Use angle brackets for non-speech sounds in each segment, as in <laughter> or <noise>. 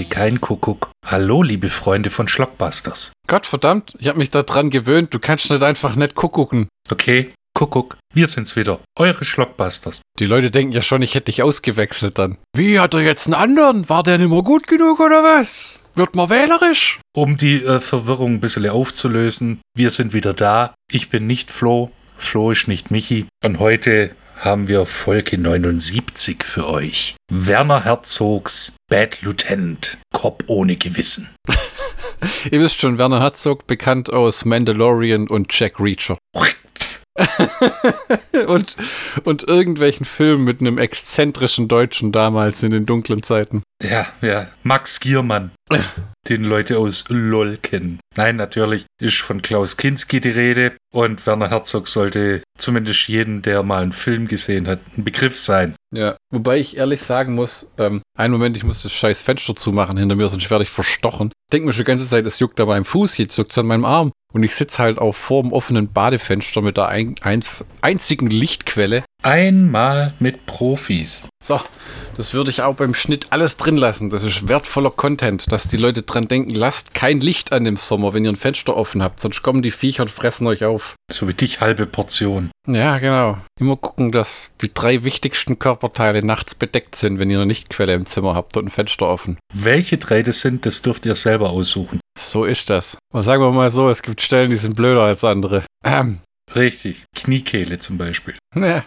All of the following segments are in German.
heute kein Kuckuck. Hallo, liebe Freunde von Schlockbusters. Gott verdammt, ich habe mich daran gewöhnt, du kannst nicht einfach nicht kuckucken. Okay, Kuckuck, wir sind's wieder, eure Schlockbusters. Die Leute denken ja schon, ich hätte dich ausgewechselt dann. Wie, hat er jetzt einen anderen? War der nicht mehr gut genug oder was? Wird man wählerisch? Um die äh, Verwirrung ein bisschen aufzulösen, wir sind wieder da. Ich bin nicht Flo, Flo ist nicht Michi. Und heute haben wir Folge 79 für euch. Werner Herzogs Bad Lieutenant, Cop ohne Gewissen. <laughs> Ihr wisst schon, Werner Herzog, bekannt aus Mandalorian und Jack Reacher. <laughs> und, und irgendwelchen Filmen mit einem exzentrischen Deutschen damals in den dunklen Zeiten. Ja, ja, Max Giermann, <laughs> den Leute aus LOL kennen. Nein, natürlich ist von Klaus Kinski die Rede und Werner Herzog sollte zumindest jeden, der mal einen Film gesehen hat, ein Begriff sein. Ja, wobei ich ehrlich sagen muss, ähm, einen Moment, ich muss das scheiß Fenster zumachen hinter mir, sonst werde ich verstochen. Denk mir schon die ganze Zeit, es juckt an meinem Fuß, jetzt juckt es an meinem Arm. Und ich sitze halt auch vor dem offenen Badefenster mit der ein, ein, einzigen Lichtquelle. Einmal mit Profis. So, das würde ich auch beim Schnitt alles drin lassen. Das ist wertvoller Content, dass die Leute dran denken, lasst kein Licht an dem Sommer, wenn ihr ein Fenster offen habt, sonst kommen die Viecher und fressen euch auf. So wie dich halbe Portion. Ja, genau. Immer gucken, dass die drei wichtigsten Körperteile nachts bedeckt sind, wenn ihr eine Lichtquelle im Zimmer habt und ein Fenster offen. Welche drei das sind, das dürft ihr selber aussuchen. So ist das. Und sagen wir mal so, es gibt Stellen, die sind blöder als andere. Ähm. Richtig. Kniekehle zum Beispiel. Ja.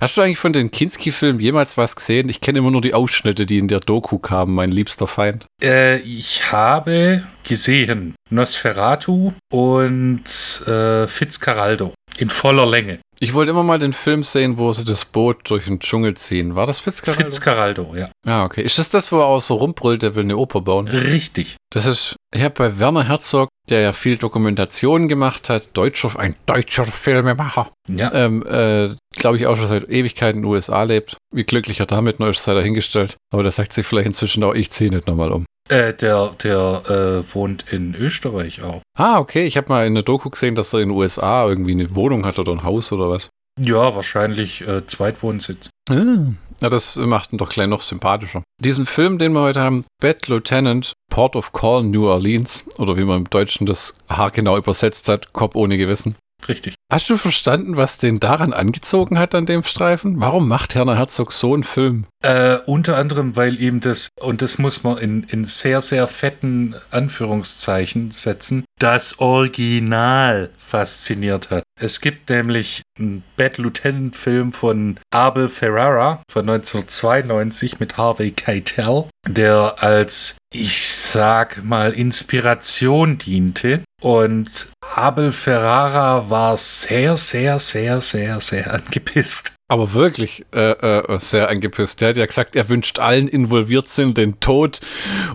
Hast du eigentlich von den Kinski-Filmen jemals was gesehen? Ich kenne immer nur die Ausschnitte, die in der Doku kamen, mein liebster Feind. Äh, ich habe gesehen Nosferatu und äh, Fitzcarraldo in voller Länge. Ich wollte immer mal den Film sehen, wo sie das Boot durch den Dschungel ziehen. War das Fitzcarraldo? Fitzcarraldo, ja. Ah, okay. Ist das das, wo er auch so rumbrüllt, der will eine Oper bauen? Richtig. Das ist, ich habe bei Werner Herzog, der ja viel Dokumentation gemacht hat, deutscher, ein deutscher Filmemacher. Ja. Ähm, äh, glaube ich auch schon seit Ewigkeiten in den USA lebt. Wie glücklich er damit noch ist, sei dahingestellt. Aber da sagt sich vielleicht inzwischen auch, ich ziehe nicht nochmal um. Äh, der der äh, wohnt in Österreich auch. Ah, okay. Ich habe mal in der Doku gesehen, dass er in den USA irgendwie eine Wohnung hat oder ein Haus oder was. Ja, wahrscheinlich äh, Zweitwohnsitz. Ah. Ja, das macht ihn doch gleich noch sympathischer. Diesen Film, den wir heute haben, Bad Lieutenant, Port of Call, New Orleans, oder wie man im Deutschen das haargenau übersetzt hat, Cop ohne Gewissen. Richtig. Hast du verstanden, was den daran angezogen hat an dem Streifen? Warum macht Herner Herzog so einen Film? Äh, unter anderem, weil ihm das, und das muss man in, in sehr, sehr fetten Anführungszeichen setzen, das Original fasziniert hat. Es gibt nämlich einen Bad Lieutenant Film von Abel Ferrara von 1992 mit Harvey Keitel, der als, ich sag mal, Inspiration diente. Und Abel Ferrara war sehr, sehr, sehr, sehr, sehr angepisst. Aber wirklich äh, äh, sehr angepisst. Der hat ja gesagt, er wünscht allen involviert sind den Tod.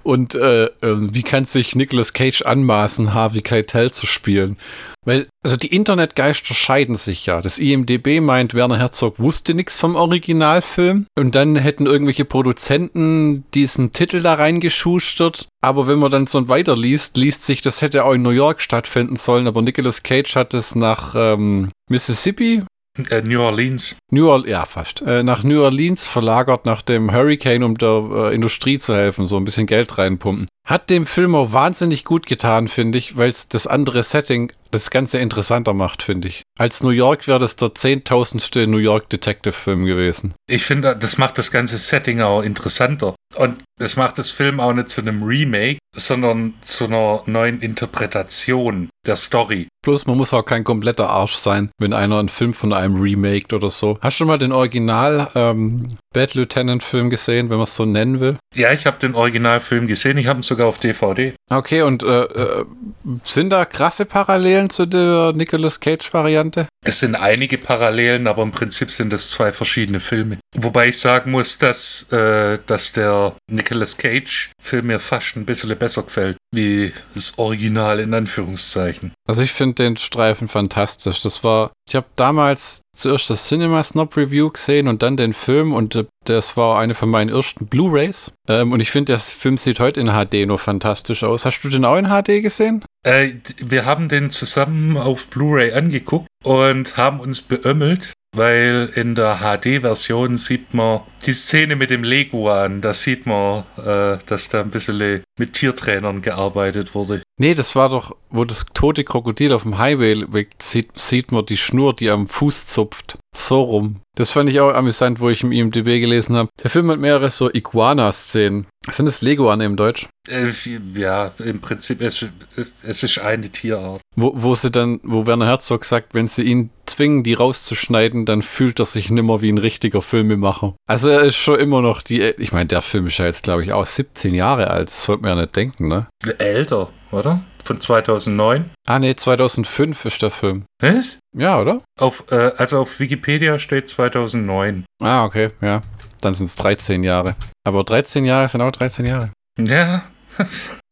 Und äh, wie kann sich Nicolas Cage anmaßen, Harvey Keitel zu spielen? Weil, also die Internetgeister scheiden sich ja. Das IMDB meint, Werner Herzog wusste nichts vom Originalfilm. Und dann hätten irgendwelche Produzenten diesen Titel da reingeschustert. Aber wenn man dann so weiterliest, liest sich, das hätte auch in New York stattfinden sollen. Aber Nicolas Cage hat es nach ähm, Mississippi äh, New Orleans. New Orleans, ja, fast. Äh, nach New Orleans verlagert nach dem Hurricane, um der äh, Industrie zu helfen, so ein bisschen Geld reinpumpen. Hat dem Film auch wahnsinnig gut getan, finde ich, weil es das andere Setting das Ganze interessanter macht, finde ich. Als New York wäre das der zehntausendste New York Detective-Film gewesen. Ich finde, das macht das ganze Setting auch interessanter. Und das macht das Film auch nicht zu einem Remake, sondern zu einer neuen Interpretation der Story. Plus, man muss auch kein kompletter Arsch sein, wenn einer einen Film von einem remaked oder so. Hast du schon mal den Original ähm, Bad Lieutenant Film gesehen, wenn man es so nennen will? Ja, ich habe den Originalfilm gesehen. Ich habe ihn sogar auf DVD. Okay, und äh, äh, sind da krasse Parallelen zu der Nicolas Cage Variante? Es sind einige Parallelen, aber im Prinzip sind es zwei verschiedene Filme. Wobei ich sagen muss, dass, äh, dass der Nicolas Cage Film mir fast ein bisschen besser gefällt, wie das Original in Anführungszeichen. Also ich finde den Streifen fantastisch. Das war, ich habe damals zuerst das Cinema Snob Review gesehen und dann den Film und äh, das war eine von meinen ersten Blu-rays. Ähm, und ich finde, der Film sieht heute in HD noch fantastisch aus. Hast du den auch in HD gesehen? Äh, wir haben den zusammen auf Blu-ray angeguckt und haben uns beömmelt, weil in der HD-Version sieht man Die Szene mit dem Leguan, da sieht man, äh, dass da ein bisschen mit Tiertrainern gearbeitet wurde. Nee, das war doch, wo das tote Krokodil auf dem Highway weg sieht, sieht man die Schnur, die am Fuß zupft. So rum. Das fand ich auch amüsant, wo ich im IMDB gelesen habe. Der Film hat mehrere so Iguana-Szenen. Sind das Leguane im Deutsch? Äh, ja, im Prinzip, es, es ist eine Tierart. Wo, wo sie dann, wo Werner Herzog sagt, wenn sie ihn zwingen, die rauszuschneiden, dann fühlt er sich nimmer wie ein richtiger Filmemacher. Also er ist schon immer noch die, ich meine, der Film ist ja jetzt, glaube ich, auch 17 Jahre alt. Das sollte man ja nicht denken, ne? Älter, oder? Von 2009? Ah, nee, 2005 ist der Film. Was? Ja, oder? Auf, äh, also auf Wikipedia steht 2009. Ah, okay, ja. Dann sind es 13 Jahre. Aber 13 Jahre sind auch 13 Jahre. Ja. <laughs>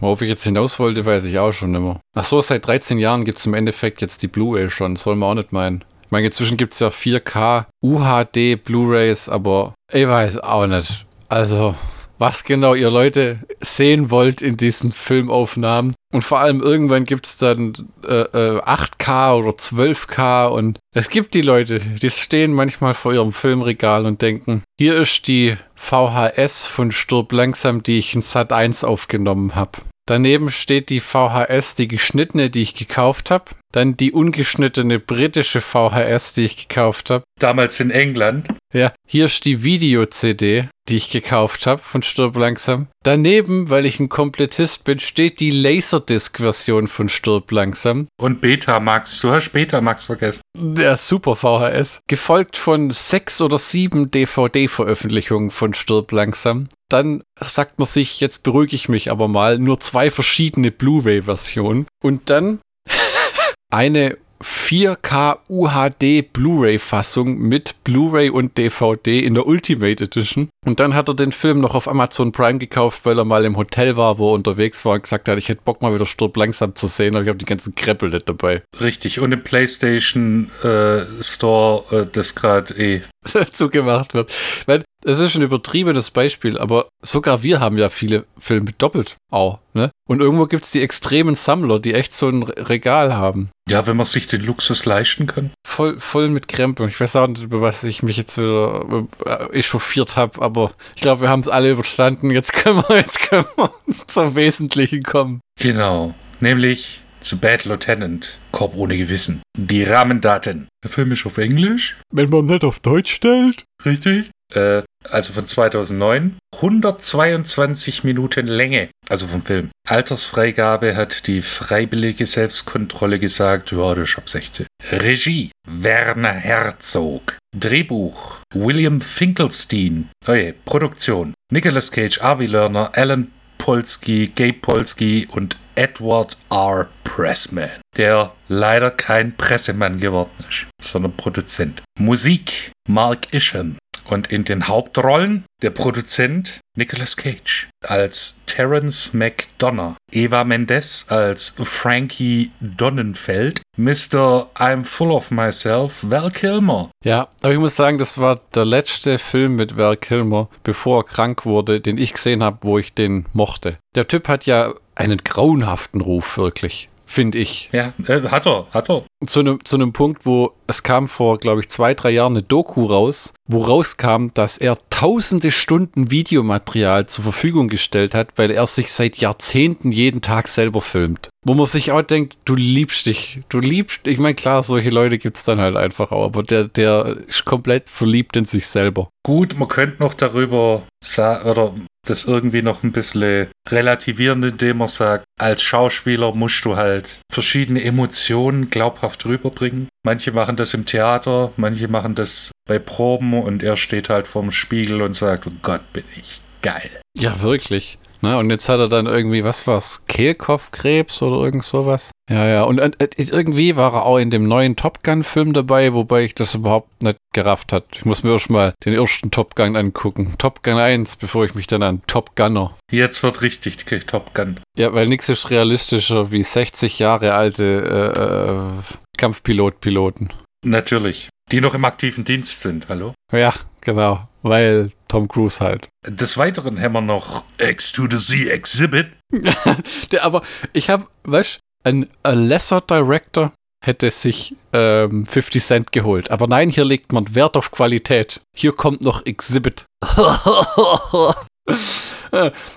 Worauf ich jetzt hinaus wollte, weiß ich auch schon immer. Ach so, seit 13 Jahren gibt es im Endeffekt jetzt die Blu-ray schon. Das wollen wir auch nicht meinen. Ich meine, inzwischen gibt es ja 4K UHD Blu-rays, aber ich weiß auch nicht. Also, was genau ihr Leute sehen wollt in diesen Filmaufnahmen. Und vor allem irgendwann gibt es dann äh, äh, 8K oder 12K und es gibt die Leute, die stehen manchmal vor ihrem Filmregal und denken, hier ist die VHS von Sturb langsam, die ich in Sat 1 aufgenommen habe. Daneben steht die VHS, die geschnittene, die ich gekauft habe. Dann die ungeschnittene britische VHS, die ich gekauft habe. Damals in England. Ja, hier ist die Video-CD, die ich gekauft habe von Stirb langsam. Daneben, weil ich ein Komplettist bin, steht die Laserdisc-Version von Stirb langsam. Und Betamax. Du hast Betamax vergessen. Der Super VHS. Gefolgt von sechs oder sieben DVD-Veröffentlichungen von Stirb langsam. Dann sagt man sich, jetzt beruhige ich mich aber mal, nur zwei verschiedene Blu-ray-Versionen. Und dann <laughs> eine 4K UHD Blu-ray-Fassung mit Blu-ray und DVD in der Ultimate Edition. Und dann hat er den Film noch auf Amazon Prime gekauft, weil er mal im Hotel war, wo er unterwegs war und gesagt hat, ich hätte Bock mal wieder Sturb langsam zu sehen, aber ich habe die ganzen Kreppel nicht dabei. Richtig, und im PlayStation äh, Store, äh, das gerade eh <laughs> zugemacht wird. Meine, es ist ein übertriebenes Beispiel, aber sogar wir haben ja viele Filme doppelt auch. Ne? Und irgendwo gibt es die extremen Sammler, die echt so ein Regal haben. Ja, wenn man sich den Luxus leisten kann. Voll, voll mit Krempeln. Ich weiß auch nicht, über was ich mich jetzt wieder äh, echauffiert habe, aber ich glaube, wir haben es alle überstanden. Jetzt können wir, jetzt können wir <laughs> zum Wesentlichen kommen. Genau. Nämlich zu Bad Lieutenant, Korb ohne Gewissen. Die Rahmendaten. Der Film ist auf Englisch. Wenn man nicht auf Deutsch stellt. Richtig. Äh, also von 2009. 122 Minuten Länge, also vom Film. Altersfreigabe hat die freiwillige Selbstkontrolle gesagt, ja, das ist ab 16. Regie, Werner Herzog. Drehbuch, William Finkelstein. Oje, Produktion, Nicolas Cage, Avi Lerner, Alan Polsky, Gabe Polsky und Edward R. Pressman, der leider kein Pressemann geworden ist, sondern Produzent. Musik, Mark Isham. Und in den Hauptrollen der Produzent Nicolas Cage als Terence McDonough, Eva Mendes als Frankie Donnenfeld, Mr. I'm Full of Myself, Val Kilmer. Ja, aber ich muss sagen, das war der letzte Film mit Val Kilmer, bevor er krank wurde, den ich gesehen habe, wo ich den mochte. Der Typ hat ja einen grauenhaften Ruf, wirklich finde ich. Ja, äh, hat er, hat er. Zu einem zu einem Punkt, wo es kam vor, glaube ich, zwei, drei Jahren eine Doku raus, wo rauskam, dass er tausende Stunden Videomaterial zur Verfügung gestellt hat, weil er sich seit Jahrzehnten jeden Tag selber filmt. Wo man sich auch denkt, du liebst dich, du liebst, ich meine, klar, solche Leute gibt es dann halt einfach auch, aber der, der ist komplett verliebt in sich selber. Gut, man könnte noch darüber sagen, oder das irgendwie noch ein bisschen relativieren, indem man sagt, als Schauspieler musst du halt verschiedene Emotionen glaubhaft rüberbringen. Manche machen das im Theater, manche machen das bei Proben und er steht halt vorm Spiegel und sagt, oh Gott, bin ich geil. Ja, wirklich. Ne? Und jetzt hat er dann irgendwie, was war's, Kehlkopfkrebs oder irgend sowas? Ja, ja. Und äh, irgendwie war er auch in dem neuen Top Gun-Film dabei, wobei ich das überhaupt nicht gerafft hat. Ich muss mir erst mal den ersten Top Gun angucken. Top Gun 1, bevor ich mich dann an Top Gunner. Jetzt wird richtig Top Gun. Ja, weil nichts ist realistischer wie 60 Jahre alte äh, äh, Kampfpilot-Piloten. Natürlich. Die noch im aktiven Dienst sind, hallo? Ja, genau. Weil Tom Cruise halt. Des Weiteren haben wir noch X to the Z Exhibit. <laughs> Der, aber ich habe, weißt du, ein a lesser Director hätte sich ähm, 50 Cent geholt. Aber nein, hier legt man Wert auf Qualität. Hier kommt noch Exhibit. <laughs>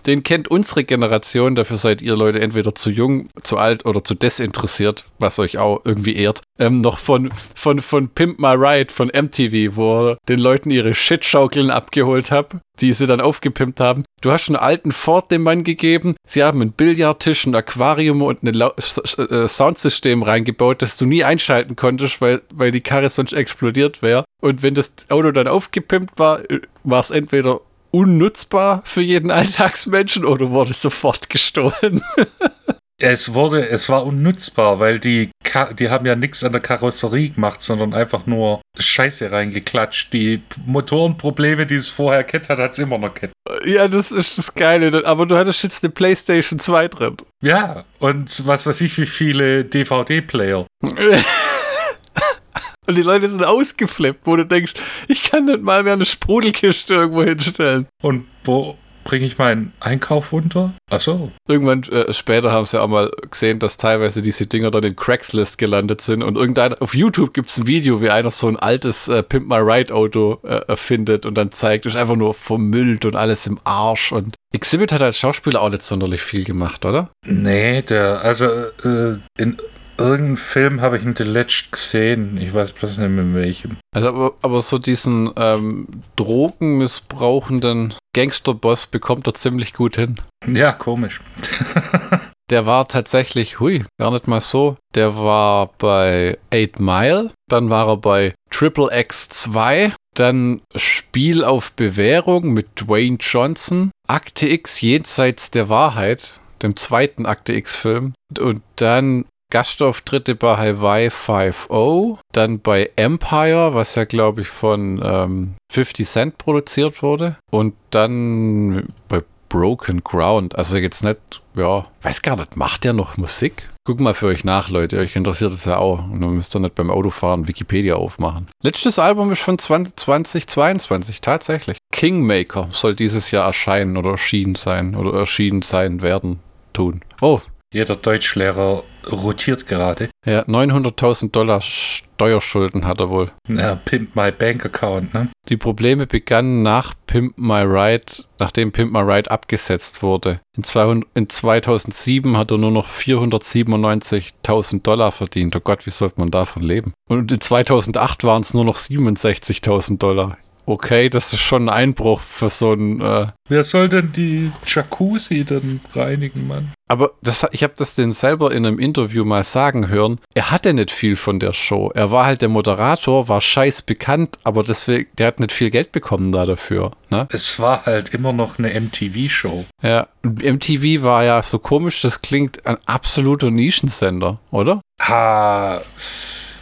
Den kennt unsere Generation, dafür seid ihr Leute entweder zu jung, zu alt oder zu desinteressiert, was euch auch irgendwie ehrt. Ähm, noch von, von, von Pimp My Ride von MTV, wo er den Leuten ihre Shitschaukeln abgeholt hat, die sie dann aufgepimpt haben. Du hast einen alten Ford dem Mann gegeben, sie haben einen Billardtisch, ein Aquarium und ein äh, Soundsystem reingebaut, das du nie einschalten konntest, weil, weil die Karre sonst explodiert wäre. Und wenn das Auto dann aufgepimpt war, äh, war es entweder unnutzbar für jeden Alltagsmenschen oder wurde sofort gestohlen? <laughs> es wurde, es war unnutzbar, weil die, die haben ja nichts an der Karosserie gemacht, sondern einfach nur Scheiße reingeklatscht. Die Motorenprobleme, die es vorher kennt hat, hat es immer noch kennt. Ja, das ist das Geile. Aber du hattest jetzt eine PlayStation 2 drin. Ja, und was weiß ich, wie viele DVD-Player. <laughs> Und die Leute sind ausgeflippt, wo du denkst, ich kann nicht mal mehr eine Sprudelkiste irgendwo hinstellen. Und wo bringe ich meinen Einkauf runter? Ach so. Irgendwann äh, später haben sie auch mal gesehen, dass teilweise diese Dinger dann in Craigslist gelandet sind und irgendeiner auf YouTube gibt es ein Video, wie einer so ein altes äh, Pimp My Ride Auto äh, erfindet und dann zeigt, ist einfach nur vermüllt und alles im Arsch und Exhibit hat als Schauspieler auch nicht sonderlich viel gemacht, oder? Nee, der, also äh, in irgendeinen Film habe ich ihn zuletzt gesehen. Ich weiß bloß nicht mehr welchem. Also aber, aber so diesen ähm, drogenmissbrauchenden Gangsterboss bekommt er ziemlich gut hin. Ja, komisch. <laughs> der war tatsächlich, hui, gar nicht mal so. Der war bei 8 Mile, dann war er bei Triple X 2, dann Spiel auf Bewährung mit Dwayne Johnson, Akte X jenseits der Wahrheit, dem zweiten Akte X-Film. Und dann Gastauftritte bei Hawaii 5.0, dann bei Empire, was ja glaube ich von ähm, 50 Cent produziert wurde und dann bei Broken Ground. Also jetzt nicht, ja, weiß gar nicht, macht der noch Musik? Guck mal für euch nach, Leute. Euch interessiert es ja auch. Und dann müsst ihr nicht beim Autofahren Wikipedia aufmachen. Letztes Album ist von 2022, tatsächlich. Kingmaker soll dieses Jahr erscheinen oder erschienen sein oder erschienen sein werden tun. Oh, jeder Deutschlehrer rotiert gerade. Ja, 900.000 Dollar Steuerschulden hat er wohl. Ja, Pimp My Bank Account, ne? Die Probleme begannen nach Pimp My Ride, nachdem Pimp My Ride abgesetzt wurde. In, 200, in 2007 hat er nur noch 497.000 Dollar verdient. Oh Gott, wie sollte man davon leben? Und in 2008 waren es nur noch 67.000 Dollar okay, das ist schon ein Einbruch für so ein. Äh Wer soll denn die Jacuzzi dann reinigen, Mann? Aber das, ich habe das den selber in einem Interview mal sagen hören. Er hatte nicht viel von der Show. Er war halt der Moderator, war scheiß bekannt, aber deswegen, der hat nicht viel Geld bekommen da dafür. Ne? Es war halt immer noch eine MTV-Show. Ja, MTV war ja so komisch, das klingt ein absoluter Nischensender, oder? Ha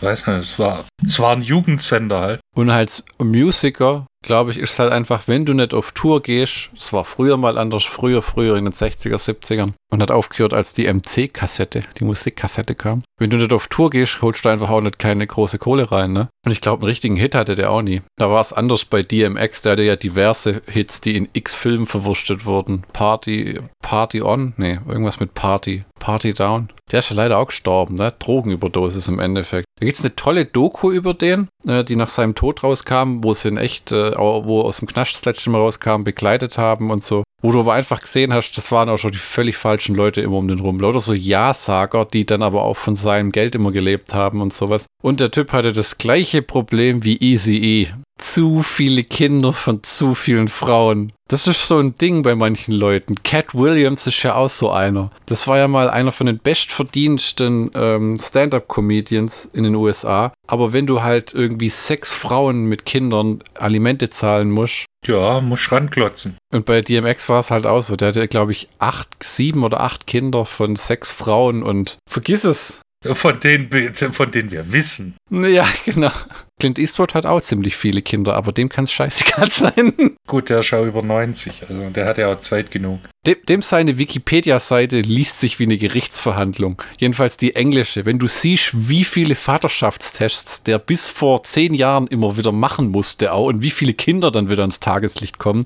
weiß nicht, es war, es war ein Jugendsender halt. Und als Musiker, glaube ich, ist es halt einfach, wenn du nicht auf Tour gehst, es war früher mal anders, früher, früher in den 60er, 70ern und hat aufgehört, als die MC-Kassette, die Musikkassette kam. Wenn du nicht auf Tour gehst, holst du einfach auch nicht keine große Kohle rein, ne? Und ich glaube, einen richtigen Hit hatte der auch nie. Da war es anders bei DMX, der hatte ja diverse Hits, die in X-Filmen verwurstet wurden. Party, Party On? Nee, irgendwas mit Party. Party Down. Der ist ja leider auch gestorben, ne? Drogenüberdosis im Endeffekt. Da gibt es eine tolle Doku über den, äh, die nach seinem Tod rauskam, wo sie in echt, äh, wo aus dem Knast das Mal rauskam, begleitet haben und so. Wo du aber einfach gesehen hast, das waren auch schon die völlig falschen Leute immer um den rum. Lauter so Ja-Sager, die dann aber auch von seinem Geld immer gelebt haben und sowas. Und der Typ hatte das gleiche Problem wie Easy E zu viele Kinder von zu vielen Frauen. Das ist so ein Ding bei manchen Leuten. Cat Williams ist ja auch so einer. Das war ja mal einer von den bestverdiensten ähm, Stand-up-Comedians in den USA. Aber wenn du halt irgendwie sechs Frauen mit Kindern Alimente zahlen musst. Ja, musst ranklotzen. Und bei DMX war es halt auch so. Der hatte, glaube ich, acht, sieben oder acht Kinder von sechs Frauen und vergiss es. Von denen, von denen wir wissen. Ja, <laughs> genau. Clint Eastwood hat auch ziemlich viele Kinder, aber dem kann es scheißegal <laughs> sein. Gut, der ist ja über 90, also der hat ja auch Zeit genug. Dem, dem seine Wikipedia-Seite liest sich wie eine Gerichtsverhandlung. Jedenfalls die englische. Wenn du siehst, wie viele Vaterschaftstests der bis vor zehn Jahren immer wieder machen musste auch und wie viele Kinder dann wieder ins Tageslicht kommen,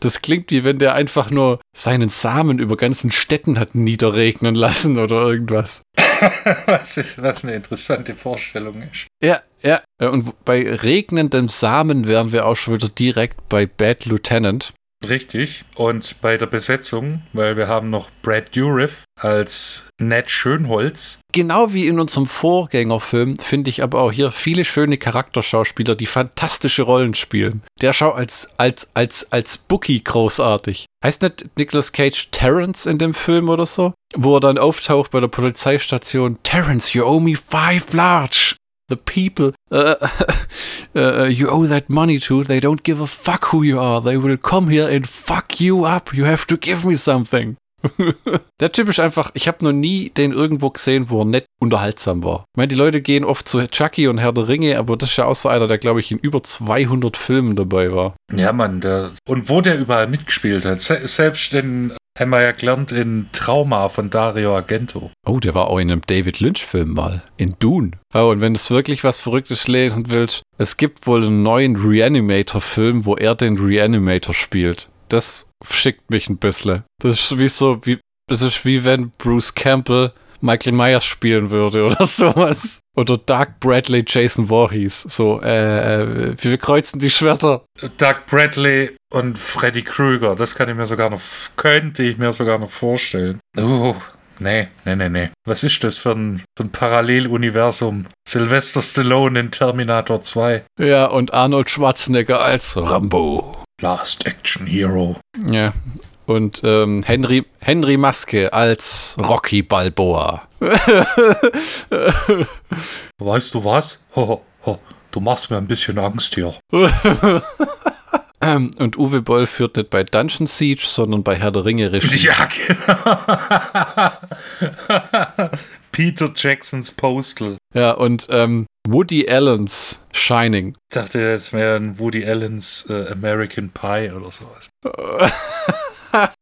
das klingt wie wenn der einfach nur seinen Samen über ganzen Städten hat niederregnen lassen oder irgendwas. <laughs> was, was eine interessante Vorstellung ist. Ja, ja. Und bei regnendem Samen wären wir auch schon wieder direkt bei Bad Lieutenant. Richtig. Und bei der Besetzung, weil wir haben noch Brad Dourif als Ned Schönholz. Genau wie in unserem Vorgängerfilm finde ich aber auch hier viele schöne Charakterschauspieler, die fantastische Rollen spielen. Der schau als, als, als, als Bookie großartig. Heißt nicht Nicolas Cage Terrence in dem Film oder so? Wo er dann auftaucht bei der Polizeistation. Terrence, you owe me five large the people <laughs> uh, uh, you owe that money to, they don't give a fuck who you are. They will come here and fuck you up. You have to give me something. <laughs> der Typ ist einfach, ich habe noch nie den irgendwo gesehen, wo er nett unterhaltsam war. Ich meine, die Leute gehen oft zu Chucky und Herr der Ringe, aber das ist ja auch so einer, der, glaube ich, in über 200 Filmen dabei war. Ja, Mann, der, und wo der überall mitgespielt hat. Se selbst in haben wir ja gelernt in Trauma von Dario Argento. Oh, der war auch in einem David Lynch-Film mal. In Dune. Oh, und wenn du wirklich was Verrücktes lesen willst, es gibt wohl einen neuen Reanimator-Film, wo er den Reanimator spielt. Das schickt mich ein bisschen. Das ist wie so, wie, das ist wie wenn Bruce Campbell Michael Myers spielen würde <laughs> oder sowas. Oder Doug Bradley Jason Voorhees. So, äh, äh, wir kreuzen die Schwerter. Doug Bradley und Freddy Krueger, das kann ich mir sogar noch, könnte ich mir sogar noch vorstellen. Oh, nee, nee, nee, nee. Was ist das für ein, für ein Paralleluniversum? Sylvester Stallone in Terminator 2. Ja, und Arnold Schwarzenegger als Rambo. Last Action Hero. Ja, und ähm, Henry, Henry Maske als Rocky Balboa. <laughs> weißt du was? Ho, ho, du machst mir ein bisschen Angst hier. <laughs> ähm, und Uwe Boll führt nicht bei Dungeon Siege, sondern bei Herr der Ringe Regie. Ja, genau. <laughs> Peter Jacksons Postal. Ja, und ähm, Woody Allen's Shining. Ich dachte, es wäre ein Woody Allen's äh, American Pie oder sowas. <laughs>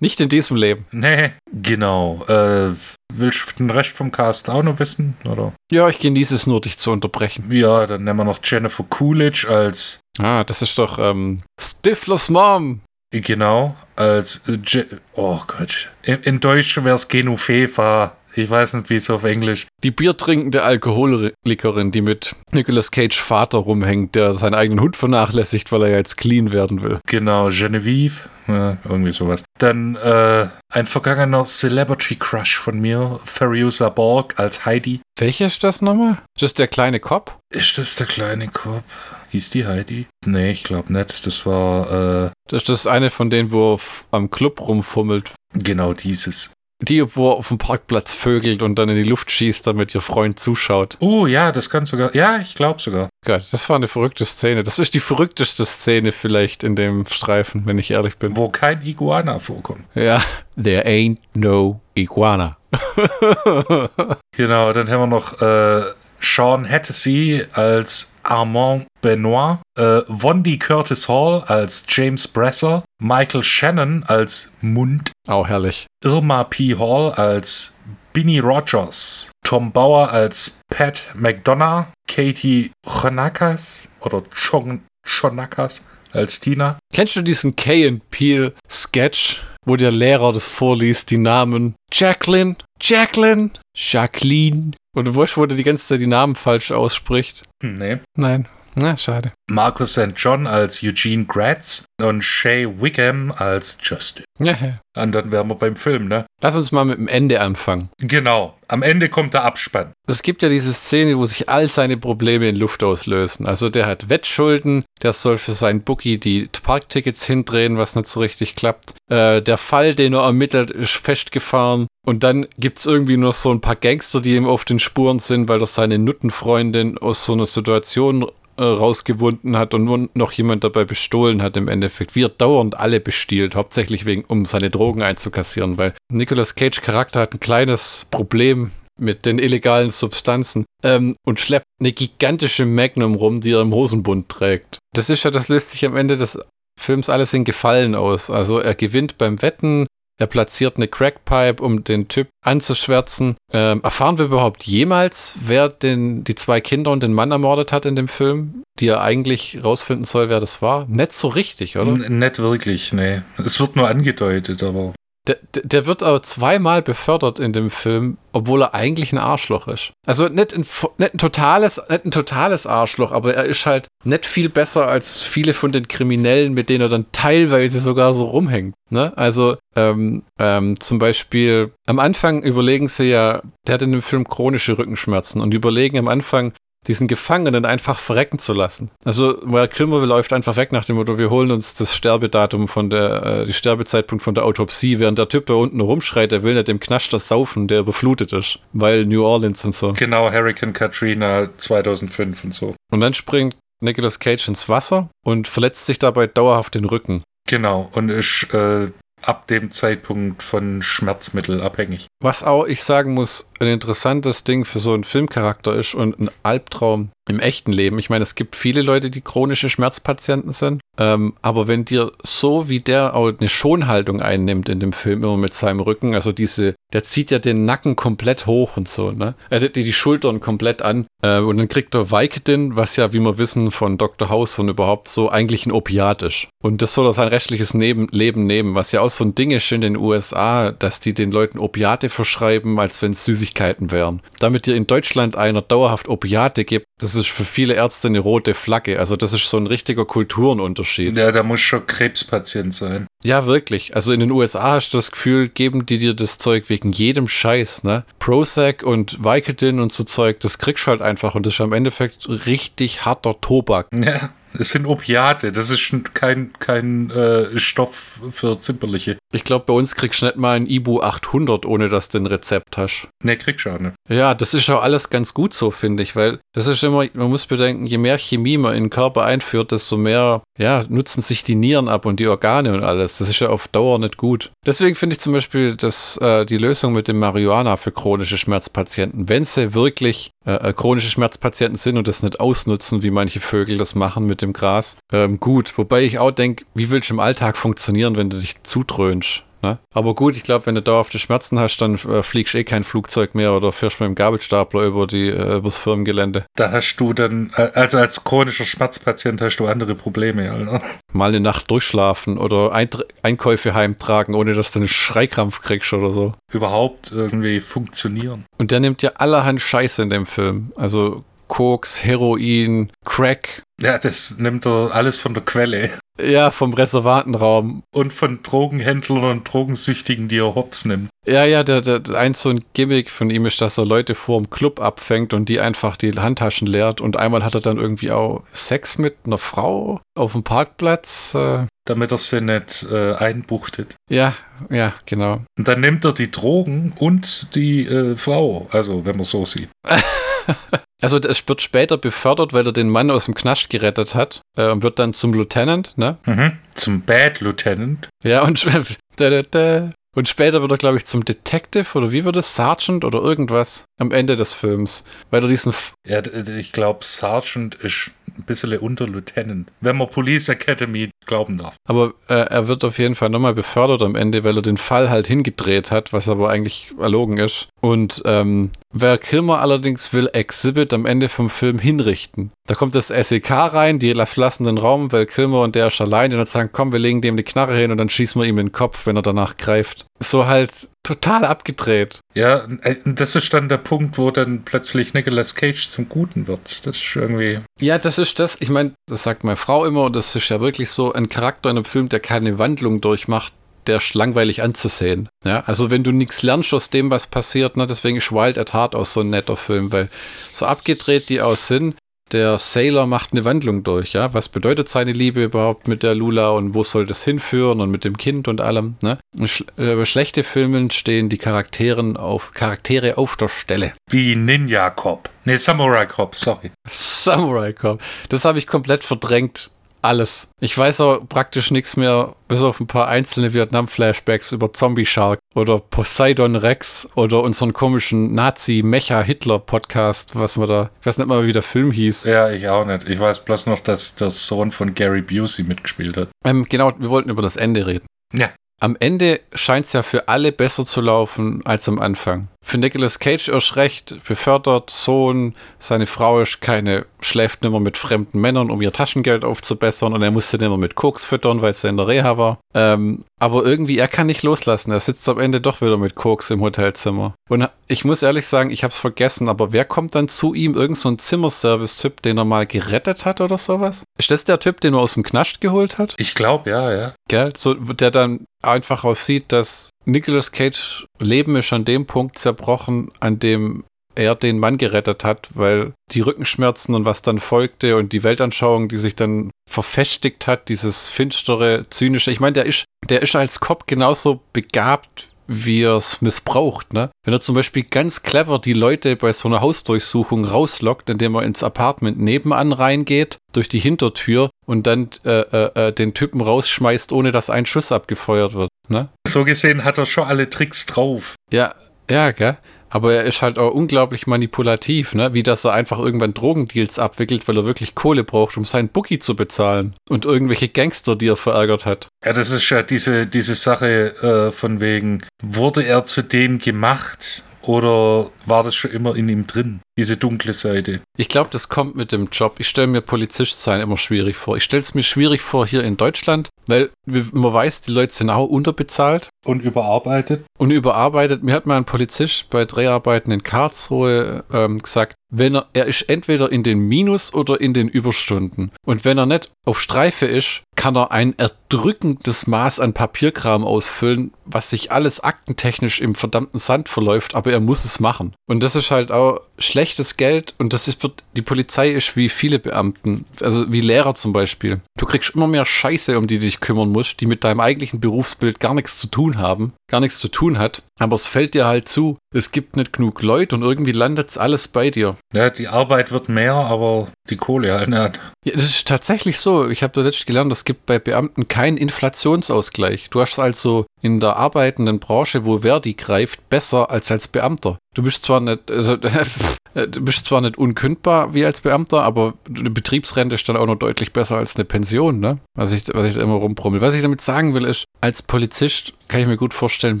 Nicht in diesem Leben. Nee, genau. Äh, willst du den Rest vom Cast auch noch wissen? Oder? Ja, ich genieße es nur, dich zu unterbrechen. Ja, dann nehmen wir noch Jennifer Coolidge als. Ah, das ist doch ähm, Stiflers Mom. Genau, als. Äh, Je oh Gott. In, in Deutsch wäre es Genufeva. Ich weiß nicht, wie es auf Englisch. Die biertrinkende Alkoholikerin, die mit Nicolas Cage Vater rumhängt, der seinen eigenen Hund vernachlässigt, weil er ja jetzt clean werden will. Genau, Genevieve. Ja, irgendwie sowas. Dann äh, ein vergangener Celebrity Crush von mir, Fariusa Borg als Heidi. Welcher ist das nochmal? Ist das der kleine Cop? Ist das der kleine Cop? Hieß die Heidi? Nee, ich glaube nicht. Das war. Äh, das ist das eine von denen, wo er am Club rumfummelt. Genau dieses. Die, wo er auf dem Parkplatz vögelt und dann in die Luft schießt, damit ihr Freund zuschaut. Oh ja, das kann sogar. Ja, ich glaube sogar. Gott, das war eine verrückte Szene. Das ist die verrückteste Szene vielleicht in dem Streifen, wenn ich ehrlich bin. Wo kein Iguana vorkommt. Ja, there ain't no Iguana. <laughs> genau, dann haben wir noch äh, Sean Hattasey als Armand Benoit, äh, Wondi Curtis Hall als James Bresser, Michael Shannon als Mund. Auch herrlich. Irma P. Hall als Binny Rogers, Tom Bauer als Pat McDonough, Katie Chonakas oder Chon Chonakas als Tina. Kennst du diesen Kay and Peel Sketch, wo der Lehrer das vorliest, die Namen Jacqueline, Jacqueline, Jacqueline und du weißt, wo der die ganze Zeit die Namen falsch ausspricht? Nee. Nein. Na, schade. Marcus St. John als Eugene Gratz und Shay Wickham als Justin. Ja, ja. Und dann wären wir beim Film, ne? Lass uns mal mit dem Ende anfangen. Genau. Am Ende kommt der Abspann. Es gibt ja diese Szene, wo sich all seine Probleme in Luft auslösen. Also der hat Wettschulden, der soll für seinen Bookie die Parktickets hindrehen, was nicht so richtig klappt. Äh, der Fall, den er ermittelt, ist festgefahren. Und dann gibt es irgendwie noch so ein paar Gangster, die ihm auf den Spuren sind, weil er seine Nuttenfreundin aus so einer Situation äh, rausgewunden hat und noch jemand dabei bestohlen hat im Endeffekt. Wir dauernd alle bestiehlt, hauptsächlich wegen, um seine Drogen einzukassieren, weil Nicolas Cage Charakter hat ein kleines Problem mit den illegalen Substanzen ähm, und schleppt eine gigantische Magnum rum, die er im Hosenbund trägt. Das ist ja, das löst sich am Ende des Films alles in Gefallen aus. Also er gewinnt beim Wetten, er platziert eine Crackpipe, um den Typ anzuschwärzen. Ähm, erfahren wir überhaupt jemals, wer den, die zwei Kinder und den Mann ermordet hat in dem Film, die er eigentlich rausfinden soll, wer das war? Nicht so richtig, oder? N nicht wirklich, nee. Es wird nur angedeutet, aber. Der, der wird aber zweimal befördert in dem Film, obwohl er eigentlich ein Arschloch ist. Also nicht ein, nicht ein, totales, nicht ein totales Arschloch, aber er ist halt nicht viel besser als viele von den Kriminellen, mit denen er dann teilweise sogar so rumhängt. Ne? Also ähm, ähm, zum Beispiel am Anfang überlegen sie ja, der hat in dem Film chronische Rückenschmerzen und überlegen am Anfang, diesen Gefangenen einfach verrecken zu lassen. Also Val Kilmer läuft einfach weg nach dem Motto, wir holen uns das Sterbedatum von der, äh, die Sterbezeitpunkt von der Autopsie, während der Typ da unten rumschreit, der will nicht dem Knast das saufen, der überflutet ist, weil New Orleans und so. Genau, Hurricane Katrina 2005 und so. Und dann springt Nicolas Cage ins Wasser und verletzt sich dabei dauerhaft den Rücken. Genau, und ist äh, ab dem Zeitpunkt von Schmerzmittel abhängig. Was auch ich sagen muss, ein interessantes Ding für so einen Filmcharakter ist und ein Albtraum im echten Leben. Ich meine, es gibt viele Leute, die chronische Schmerzpatienten sind. Ähm, aber wenn dir so wie der auch eine Schonhaltung einnimmt in dem Film immer mit seinem Rücken, also diese, der zieht ja den Nacken komplett hoch und so, ne? Er hat die, die Schultern komplett an. Äh, und dann kriegt er Vicodin, was ja, wie wir wissen, von Dr. House und überhaupt so eigentlich ein Opiat ist. Und das soll er sein rechtliches Leben nehmen, was ja auch so ein Ding ist in den USA, dass die den Leuten Opiate verschreiben, als wenn es Süßigkeiten wären. Damit dir in Deutschland einer dauerhaft Opiate gibt, das ist für viele Ärzte eine rote Flagge. Also das ist so ein richtiger Kulturenunterschied. Ja, da muss schon Krebspatient sein. Ja, wirklich. Also in den USA hast du das Gefühl, geben die dir das Zeug wegen jedem Scheiß, ne? Prozac und Vicodin und so Zeug, das kriegst du halt einfach und das ist am Endeffekt richtig harter Tobak. Ja. Es sind Opiate, das ist kein, kein äh, Stoff für Zimperliche. Ich glaube, bei uns kriegst du nicht mal ein Ibu 800, ohne dass du ein Rezept hast. Ne, kriegst du auch nicht. Ja, das ist auch alles ganz gut so, finde ich, weil das ist immer, man muss bedenken, je mehr Chemie man in den Körper einführt, desto mehr, ja, nutzen sich die Nieren ab und die Organe und alles. Das ist ja auf Dauer nicht gut. Deswegen finde ich zum Beispiel, dass äh, die Lösung mit dem Marihuana für chronische Schmerzpatienten, wenn sie wirklich äh, äh, chronische Schmerzpatienten sind und das nicht ausnutzen, wie manche Vögel das machen mit dem Gras. Ähm, gut, wobei ich auch denke, wie willst du im Alltag funktionieren, wenn du dich zudröhnst? Ne? Aber gut, ich glaube, wenn du dauerhafte Schmerzen hast, dann äh, fliegst eh kein Flugzeug mehr oder fährst mit dem Gabelstapler über die, äh, übers Firmengelände. Da hast du dann, äh, also als chronischer Schmerzpatient hast du andere Probleme, Alter. Mal eine Nacht durchschlafen oder Eintr Einkäufe heimtragen, ohne dass du einen Schreikrampf kriegst oder so. Überhaupt irgendwie funktionieren. Und der nimmt ja allerhand Scheiße in dem Film. Also Koks, Heroin, Crack. Ja, das nimmt er alles von der Quelle. Ja, vom Reservatenraum. Und von Drogenhändlern und Drogensüchtigen, die er hops nimmt. Ja, ja, der, der, ein so ein Gimmick von ihm ist, dass er Leute vor dem Club abfängt und die einfach die Handtaschen leert. Und einmal hat er dann irgendwie auch Sex mit einer Frau auf dem Parkplatz. Äh. Damit er sie nicht äh, einbuchtet. Ja, ja, genau. Und dann nimmt er die Drogen und die äh, Frau, also wenn man so sieht. <laughs> <laughs> Also es wird später befördert, weil er den Mann aus dem Knast gerettet hat äh, und wird dann zum Lieutenant, ne? Mhm. Zum Bad Lieutenant. Ja, und, <laughs> da, da, da. und später wird er, glaube ich, zum Detective oder wie wird es? Sergeant oder irgendwas am Ende des Films. Weil er diesen. F ja, ich glaube, Sergeant ist ein bisschen unter Lieutenant, wenn man Police Academy glauben darf. Aber äh, er wird auf jeden Fall nochmal befördert am Ende, weil er den Fall halt hingedreht hat, was aber eigentlich erlogen ist. Und ähm, Val Kilmer allerdings will Exhibit am Ende vom Film hinrichten. Da kommt das SEK rein, die lassen den Raum, Val Kilmer und der ist allein und dann sagen, komm, wir legen dem die Knarre hin und dann schießen wir ihm in den Kopf, wenn er danach greift. So halt total abgedreht. Ja, äh, das ist dann der Punkt, wo dann plötzlich Nicolas Cage zum Guten wird. Das ist irgendwie. Ja, das ist das. Ich meine, das sagt meine Frau immer und das ist ja wirklich so ein Charakter in einem Film, der keine Wandlung durchmacht, der ist langweilig anzusehen. Ja, also wenn du nichts lernst aus dem, was passiert, ne, deswegen ist Wild at Heart auch so ein netter Film, weil so abgedreht die aus sind, der Sailor macht eine Wandlung durch, ja. Was bedeutet seine Liebe überhaupt mit der Lula und wo soll das hinführen und mit dem Kind und allem, ne? Sch äh, schlechte Filmen stehen die Charakteren auf, Charaktere auf der Stelle. Wie Ninja Cop. Nee, Samurai Cop, sorry. Samurai Cop. Das habe ich komplett verdrängt alles. Ich weiß auch praktisch nichts mehr, bis auf ein paar einzelne Vietnam-Flashbacks über Zombie Shark oder Poseidon Rex oder unseren komischen Nazi-Mecha-Hitler-Podcast, was wir da, ich weiß nicht mal, wie der Film hieß. Ja, ich auch nicht. Ich weiß bloß noch, dass der Sohn von Gary Busey mitgespielt hat. Ähm, genau, wir wollten über das Ende reden. Ja. Am Ende scheint es ja für alle besser zu laufen als am Anfang. Für Nicolas Cage erst recht befördert, Sohn, seine Frau ist keine, schläft nimmer mit fremden Männern, um ihr Taschengeld aufzubessern und er musste nimmer mit Koks füttern, weil sie in der Reha war. Ähm, aber irgendwie, er kann nicht loslassen. Er sitzt am Ende doch wieder mit Koks im Hotelzimmer. Und ich muss ehrlich sagen, ich habe es vergessen, aber wer kommt dann zu ihm? Irgend so ein Zimmerservice-Typ, den er mal gerettet hat oder sowas? Ist das der Typ, den er aus dem Knast geholt hat? Ich glaube, ja, ja. Gell? So, der dann einfach aussieht, dass Nicolas Cage Leben ist an dem Punkt zerbrochen, an dem er den Mann gerettet hat, weil die Rückenschmerzen und was dann folgte und die Weltanschauung, die sich dann verfestigt hat, dieses finstere, zynische. Ich meine, der ist, der ist als Cop genauso begabt, wie er es missbraucht. Ne? Wenn er zum Beispiel ganz clever die Leute bei so einer Hausdurchsuchung rauslockt, indem er ins Apartment nebenan reingeht, durch die Hintertür und dann äh, äh, äh den Typen rausschmeißt, ohne dass ein Schuss abgefeuert wird. Ne? So gesehen hat er schon alle Tricks drauf. Ja, ja, gell? Aber er ist halt auch unglaublich manipulativ, ne? Wie dass er einfach irgendwann Drogendeals abwickelt, weil er wirklich Kohle braucht, um seinen Bookie zu bezahlen. Und irgendwelche Gangster, die er verärgert hat. Ja, das ist ja diese, diese Sache äh, von wegen, wurde er zu dem gemacht? Oder war das schon immer in ihm drin, diese dunkle Seite? Ich glaube, das kommt mit dem Job. Ich stelle mir Polizist sein immer schwierig vor. Ich stelle es mir schwierig vor hier in Deutschland, weil man weiß, die Leute sind auch unterbezahlt. Und überarbeitet. Und überarbeitet. Mir hat mal ein Polizist bei Dreharbeiten in Karlsruhe ähm, gesagt, wenn er, er ist entweder in den Minus oder in den Überstunden. Und wenn er nicht auf Streife ist, kann er ein erdrückendes Maß an Papierkram ausfüllen, was sich alles aktentechnisch im verdammten Sand verläuft, aber er muss es machen. Und das ist halt auch schlechtes Geld und das ist, wird, die Polizei ist wie viele Beamten, also wie Lehrer zum Beispiel. Du kriegst immer mehr Scheiße, um die du dich kümmern musst, die mit deinem eigentlichen Berufsbild gar nichts zu tun haben, gar nichts zu tun hat, aber es fällt dir halt zu. Es gibt nicht genug Leute und irgendwie landet es alles bei dir. Ja, die Arbeit wird mehr, aber die Kohle halt nicht. Ja, das ist tatsächlich so. Ich habe letztlich gelernt, es gibt bei Beamten keinen Inflationsausgleich. Du hast also in der arbeitenden Branche, wo Verdi greift, besser als als Beamter. Du bist zwar nicht, also, <laughs> du bist zwar nicht unkündbar wie als Beamter, aber eine Betriebsrente ist dann auch noch deutlich besser als eine Pension, ne? Was ich, was ich da immer rumbrummel. Was ich damit sagen will, ist, als Polizist kann ich mir gut vorstellen,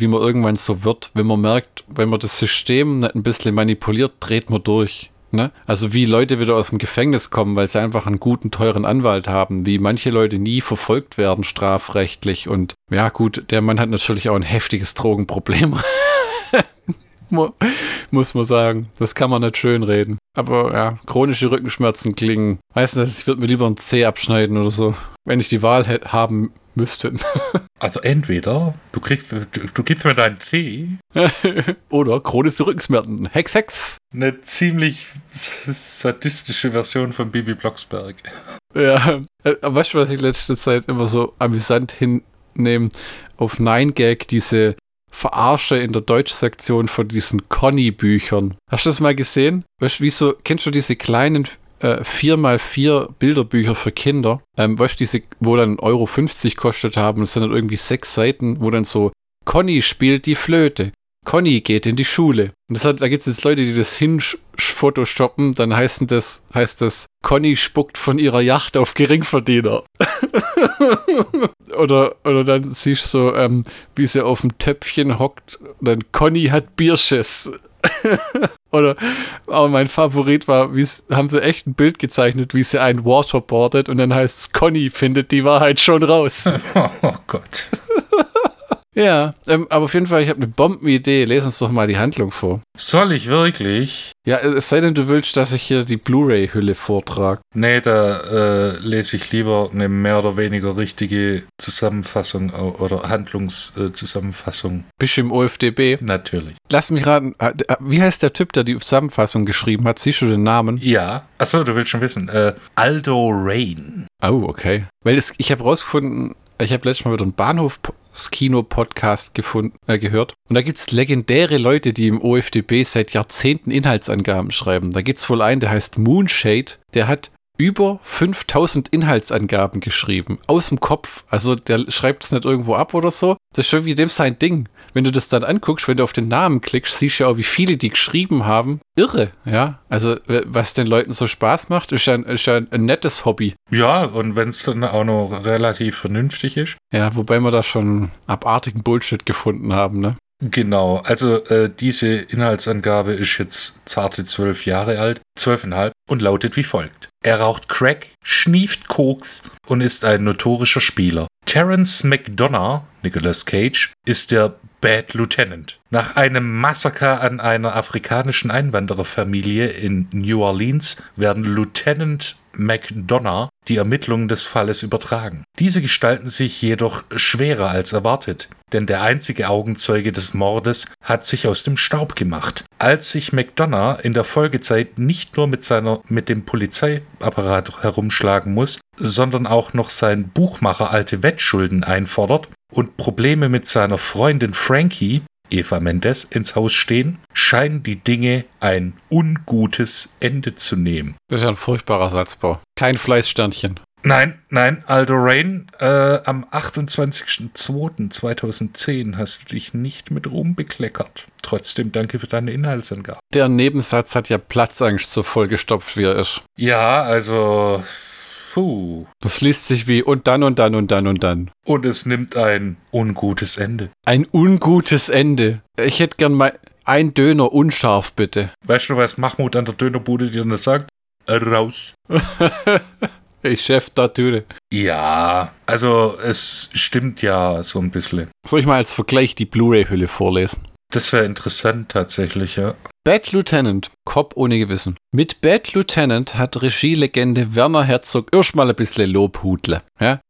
wie man irgendwann so wird, wenn man merkt, wenn man das System nicht ein bisschen manipuliert, dreht man durch. Ne? Also wie Leute wieder aus dem Gefängnis kommen, weil sie einfach einen guten, teuren Anwalt haben, wie manche Leute nie verfolgt werden strafrechtlich. Und ja gut, der Mann hat natürlich auch ein heftiges Drogenproblem. <laughs> Muss man sagen. Das kann man nicht schön reden. Aber ja, chronische Rückenschmerzen klingen. Weiß nicht, ich würde mir lieber ein C abschneiden oder so. Wenn ich die Wahl haben müsste. <laughs> Also entweder du kriegst, du, du gibst mir deinen C. <laughs> oder chronische Rückenschmerzen. Hex, Hex. Eine ziemlich sadistische Version von Bibi Blocksberg. Ja, äh, weißt du, was ich letzte Zeit immer so amüsant hinnehme? Auf 9gag diese Verarsche in der Deutschsektion von diesen Conny-Büchern. Hast du das mal gesehen? Weißt du, wieso, kennst du diese kleinen äh, 4x4 Bilderbücher für Kinder? Ähm, weißt du, diese, wo dann Euro 50 kostet haben, das sind dann irgendwie sechs Seiten, wo dann so Conny spielt die Flöte. Conny geht in die Schule. Und das hat, da gibt es jetzt Leute, die das hinphotoshoppen, dann heißt das, heißt das, Conny spuckt von ihrer Yacht auf Geringverdiener. <laughs> oder, oder dann siehst du so, ähm, wie sie auf dem Töpfchen hockt, dann Conny hat Bierschiss. <laughs> Oder aber mein Favorit war, wie haben sie echt ein Bild gezeichnet, wie sie ein Waterboardet und dann heißt es, Conny findet die Wahrheit schon raus. <laughs> oh Gott. Ja, ähm, aber auf jeden Fall, ich habe eine Bombenidee. Lesen uns doch mal die Handlung vor. Soll ich wirklich? Ja, es sei denn, du willst, dass ich hier die Blu-ray-Hülle vortrage. Nee, da äh, lese ich lieber eine mehr oder weniger richtige Zusammenfassung oder Handlungszusammenfassung. Äh, Bist du im OFDB? Natürlich. Lass mich raten, äh, äh, wie heißt der Typ, der die Zusammenfassung geschrieben hat? Siehst du den Namen? Ja. Achso, du willst schon wissen. Äh, Aldo Rain. Oh, okay. Weil es, ich habe rausgefunden, ich habe letztes Mal wieder einen Bahnhof-Kino-Podcast äh, gehört. Und da gibt es legendäre Leute, die im OFDB seit Jahrzehnten Inhaltsangaben schreiben. Da gibt es wohl einen, der heißt Moonshade. Der hat über 5000 Inhaltsangaben geschrieben. Aus dem Kopf. Also der schreibt es nicht irgendwo ab oder so. Das ist schon wie dem sein Ding wenn du das dann anguckst, wenn du auf den Namen klickst, siehst du ja auch, wie viele die geschrieben haben. Irre, ja. Also, was den Leuten so Spaß macht, ist ja ein, ist ja ein nettes Hobby. Ja, und wenn es dann auch noch relativ vernünftig ist. Ja, wobei wir da schon abartigen Bullshit gefunden haben, ne? Genau, also äh, diese Inhaltsangabe ist jetzt zarte zwölf Jahre alt, zwölfeinhalb und lautet wie folgt. Er raucht Crack, schnieft Koks und ist ein notorischer Spieler. Terence McDonough, Nicolas Cage, ist der Bad Lieutenant. Nach einem Massaker an einer afrikanischen Einwandererfamilie in New Orleans werden Lieutenant McDonough die Ermittlungen des Falles übertragen. Diese gestalten sich jedoch schwerer als erwartet, denn der einzige Augenzeuge des Mordes hat sich aus dem Staub gemacht. Als sich McDonough in der Folgezeit nicht nur mit seiner mit dem Polizeiapparat herumschlagen muss, sondern auch noch sein Buchmacher alte Wettschulden einfordert und Probleme mit seiner Freundin Frankie Eva Mendes ins Haus stehen, scheinen die Dinge ein ungutes Ende zu nehmen. Das ist ja ein furchtbarer Satzbau. Kein Fleißsternchen. Nein, nein, Aldo Rain, äh, am 28.02.2010 hast du dich nicht mit Ruhm bekleckert. Trotzdem danke für deine Inhaltsangabe. Der Nebensatz hat ja Platzangst so vollgestopft, wie er ist. Ja, also, puh. Das liest sich wie und dann und dann und dann und dann. Und es nimmt ein ungutes Ende. Ein ungutes Ende. Ich hätte gern mal ein Döner unscharf, bitte. Weißt du, was Mahmoud an der Dönerbude dir noch sagt? Raus. <laughs> Ich Chef da Türe. Ja, also es stimmt ja so ein bisschen. Soll ich mal als Vergleich die Blu-ray-Hülle vorlesen? Das wäre interessant tatsächlich, ja. Bad Lieutenant, Cop ohne Gewissen. Mit Bad Lieutenant hat Regielegende Werner Herzog erstmal ein bisschen Lobhudle. Ja?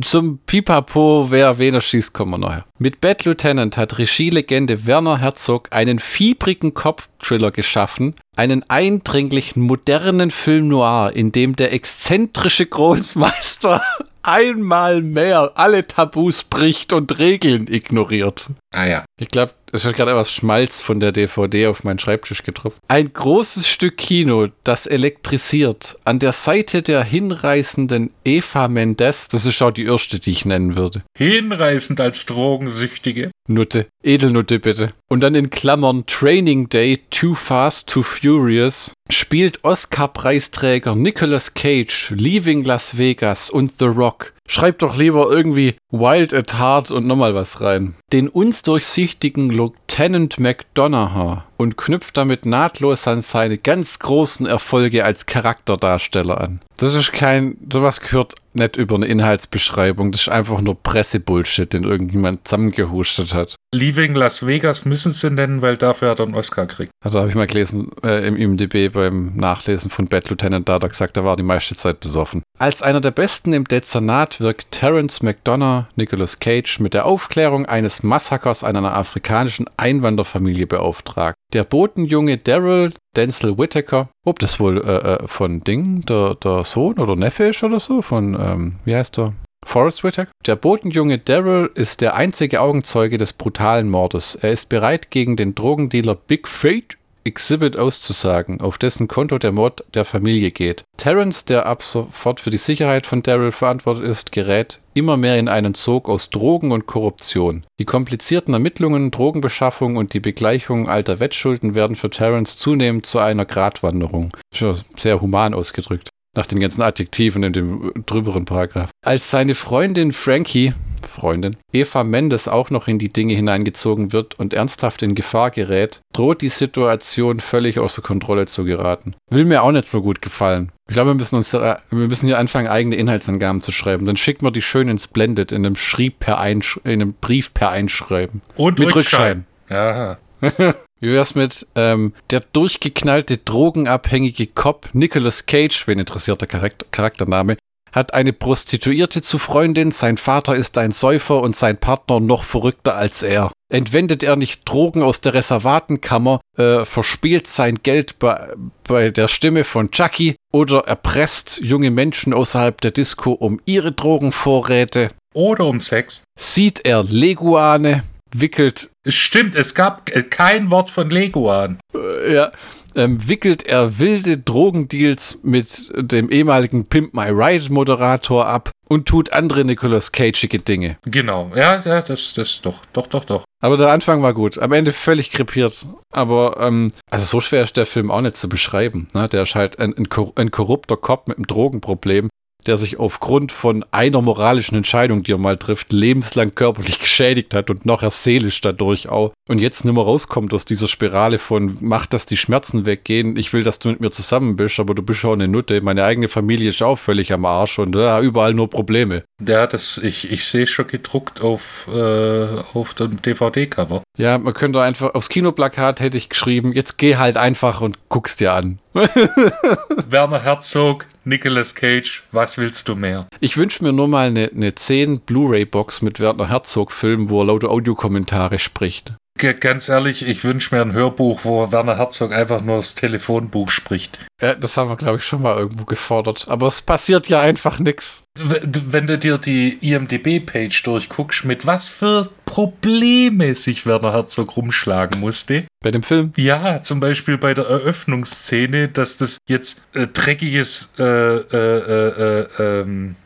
Zum Pipapo, wer wen schießt, kommen wir nachher. Mit Bad Lieutenant hat Regielegende Werner Herzog einen fiebrigen Cop-Thriller geschaffen, einen eindringlichen, modernen Film noir, in dem der exzentrische Großmeister <laughs> einmal mehr alle Tabus bricht und Regeln ignoriert. Ah ja. Ich glaube, es hat gerade etwas Schmalz von der DVD auf meinen Schreibtisch getroffen. Ein großes Stück Kino, das elektrisiert. An der Seite der hinreißenden Eva Mendes, das ist auch die erste, die ich nennen würde. Hinreißend als Drogensüchtige. Nutte. Edelnutte bitte. Und dann in Klammern Training Day, Too Fast, Too Furious spielt Oscar-Preisträger Nicolas Cage, Leaving Las Vegas und The Rock. Schreibt doch lieber irgendwie Wild at Heart und nochmal was rein. Den uns durchsichtigen Lieutenant McDonough und knüpft damit nahtlos an seine ganz großen Erfolge als Charakterdarsteller an. Das ist kein, sowas gehört nicht über eine Inhaltsbeschreibung. Das ist einfach nur Pressebullshit, den irgendjemand zusammengehustet hat. Leaving Las Vegas müssen sie nennen, weil dafür hat er einen Oscar gekriegt. Also habe ich mal gelesen äh, im IMDb beim Nachlesen von Bad Lieutenant, da hat er gesagt, er war die meiste Zeit besoffen. Als einer der besten im Dezernat wirkt Terence McDonough, Nicolas Cage, mit der Aufklärung eines Massakers an einer afrikanischen Einwanderfamilie beauftragt. Der Botenjunge Daryl Denzel Whittaker, ob das wohl äh, äh, von Ding, der, der Sohn oder Neffe ist oder so, von, ähm, wie heißt der? Forrest Whitaker. Der Botenjunge Daryl ist der einzige Augenzeuge des brutalen Mordes. Er ist bereit, gegen den Drogendealer Big Fate Exhibit auszusagen, auf dessen Konto der Mord der Familie geht. Terence, der ab sofort für die Sicherheit von Daryl verantwortlich ist, gerät immer mehr in einen Sog aus Drogen und Korruption. Die komplizierten Ermittlungen, Drogenbeschaffung und die Begleichung alter Wettschulden werden für Terence zunehmend zu einer Gratwanderung. Schon sehr human ausgedrückt. Nach den ganzen Adjektiven in dem drüberen Paragraph. Als seine Freundin Frankie, Freundin, Eva Mendes auch noch in die Dinge hineingezogen wird und ernsthaft in Gefahr gerät, droht die Situation völlig außer Kontrolle zu geraten. Will mir auch nicht so gut gefallen. Ich glaube, wir müssen uns, wir müssen hier anfangen, eigene Inhaltsangaben zu schreiben. Dann schicken wir die schön ins Blended in einem Schrieb per Einsch in einem Brief per Einschreiben. Und Mit Rückschein. Ja. <laughs> Wie wär's mit ähm, der durchgeknallte, drogenabhängige Cop Nicolas Cage, wen interessiert der Charakter Charaktername, hat eine Prostituierte zu Freundin, sein Vater ist ein Säufer und sein Partner noch verrückter als er. Entwendet er nicht Drogen aus der Reservatenkammer, äh, verspielt sein Geld bei, bei der Stimme von Chucky oder erpresst junge Menschen außerhalb der Disco um ihre Drogenvorräte. Oder um Sex. Sieht er Leguane, wickelt Es stimmt, es gab kein Wort von Leguan. äh, ja, ähm, wickelt er wilde Drogendeals mit dem ehemaligen Pimp My Ride Moderator ab und tut andere Nicolas Cageige Dinge. Genau, ja, ja, das, das doch, doch, doch, doch. Aber der Anfang war gut. Am Ende völlig krepiert. Aber, ähm, also so schwer ist der Film auch nicht zu beschreiben. Ne? Der ist halt ein, ein, ein korrupter Cop mit einem Drogenproblem, der sich aufgrund von einer moralischen Entscheidung, die er mal trifft, lebenslang körperlich <laughs> geschädigt hat und noch seelisch dadurch auch. Und jetzt nicht mehr rauskommt aus dieser Spirale von, mach, dass die Schmerzen weggehen, ich will, dass du mit mir zusammen bist, aber du bist auch eine Nutte, meine eigene Familie ist auch völlig am Arsch und ja, überall nur Probleme. Ja, das, ich, ich sehe schon gedruckt auf, äh, auf dem DVD-Cover. Ja, man könnte einfach, aufs Kinoplakat hätte ich geschrieben, jetzt geh halt einfach und guck's dir an. <laughs> Werner Herzog, Nicolas Cage, was willst du mehr? Ich wünsche mir nur mal eine, eine 10 Blu-ray-Box mit Werner Herzog-Film, wo er laute Audiokommentare spricht. Ganz ehrlich, ich wünsche mir ein Hörbuch, wo Werner Herzog einfach nur das Telefonbuch spricht. Ja, das haben wir, glaube ich, schon mal irgendwo gefordert. Aber es passiert ja einfach nichts. Wenn du dir die IMDB-Page durchguckst, mit was für Probleme sich Werner Herzog rumschlagen musste. Bei dem Film? Ja, zum Beispiel bei der Eröffnungsszene, dass das jetzt äh, dreckiges äh, äh, äh, äh ähm,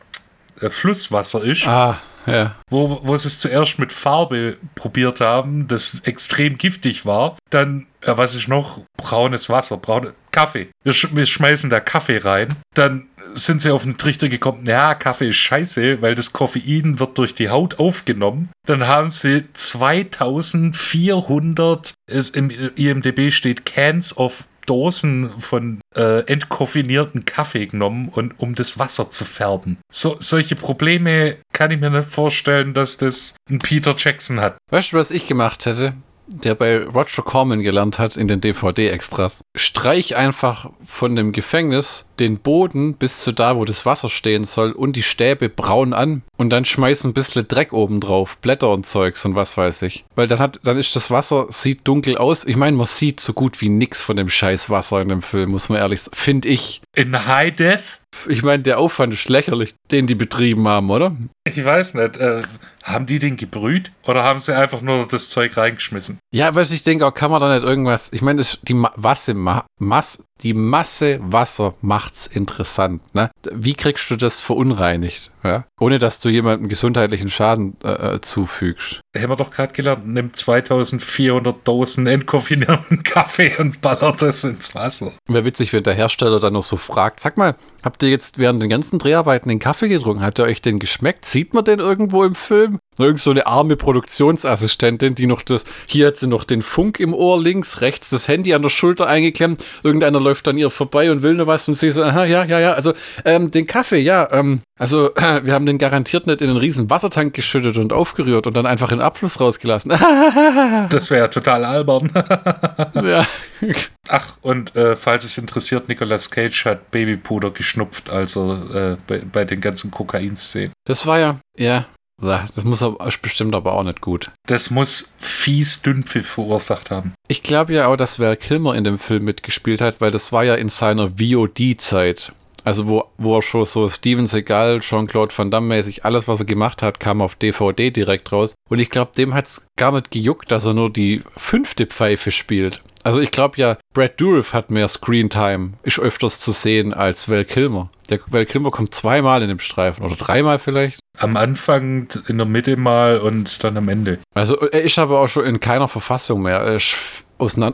äh, Flusswasser ist. Ah ja. Wo, wo sie es zuerst mit Farbe probiert haben, das extrem giftig war. Dann, ja, was ist noch? Braunes Wasser, braune Kaffee. Wir, sch wir schmeißen da Kaffee rein. Dann sind sie auf den Trichter gekommen, ja, Kaffee ist scheiße, weil das Koffein wird durch die Haut aufgenommen. Dann haben sie 2400, es im IMDB steht Cans of Dosen von äh, entkoffinierten Kaffee genommen, und, um das Wasser zu färben. So, solche Probleme kann ich mir nicht vorstellen, dass das ein Peter Jackson hat. Weißt du, was ich gemacht hätte? Der bei Roger Corman gelernt hat in den DVD-Extras. Streich einfach von dem Gefängnis den Boden bis zu da, wo das Wasser stehen soll und die Stäbe braun an und dann schmeiß ein bisschen Dreck oben drauf, Blätter und Zeugs und was weiß ich. Weil dann hat, dann ist das Wasser, sieht dunkel aus. Ich meine, man sieht so gut wie nix von dem scheiß Wasser in dem Film, muss man ehrlich sagen. Finde ich. In High Def? Ich meine, der Aufwand ist lächerlich, den die betrieben haben, oder? Ich weiß nicht. Äh, haben die den gebrüht oder haben sie einfach nur das Zeug reingeschmissen? Ja, weil ich denke, auch kann man da nicht irgendwas. Ich meine, die Masse, Masse, die Masse Wasser macht's interessant. Ne? Wie kriegst du das verunreinigt? Ja? Ohne dass du jemandem gesundheitlichen Schaden äh, äh zufügst. Da haben wir doch gerade gelernt, nimmt 2400 Dosen entkoffinierten Kaffee und ballert das ins Wasser. Wäre witzig, wenn der Hersteller dann noch so fragt: Sag mal, habt ihr jetzt während den ganzen Dreharbeiten den Kaffee getrunken? Hat ihr euch den geschmeckt? Sieht man den irgendwo im Film? Irgend so eine arme Produktionsassistentin, die noch das, hier hat sie noch den Funk im Ohr links, rechts das Handy an der Schulter eingeklemmt. Irgendeiner läuft an ihr vorbei und will nur was und sie so, aha, ja, ja, ja, also ähm, den Kaffee, ja, ähm, also äh, <clears throat> wir haben den garantiert nicht in einen riesen Wassertank geschüttet und aufgerührt und dann einfach in den Abfluss rausgelassen. <laughs> das wäre ja total albern. <laughs> ja. <laughs> Ach, und äh, falls es interessiert, Nicolas Cage hat Babypuder geschnupft, also äh, bei, bei den ganzen Kokain-Szenen. Das war ja, ja, das muss aber, bestimmt aber auch nicht gut. Das muss fies Dünnpfiff verursacht haben. Ich glaube ja auch, dass Val Kilmer in dem Film mitgespielt hat, weil das war ja in seiner VOD-Zeit. Also wo, wo er schon so Steven Seagal, Jean-Claude Van Damme mäßig, alles was er gemacht hat, kam auf DVD direkt raus. Und ich glaube, dem hat es gar nicht gejuckt, dass er nur die fünfte Pfeife spielt. Also ich glaube ja, Brad Dourif hat mehr Screentime, ist öfters zu sehen als Val Kilmer. Der Val Kilmer kommt zweimal in dem Streifen oder dreimal vielleicht. Am Anfang, in der Mitte mal und dann am Ende. Also er ist aber auch schon in keiner Verfassung mehr. Er ist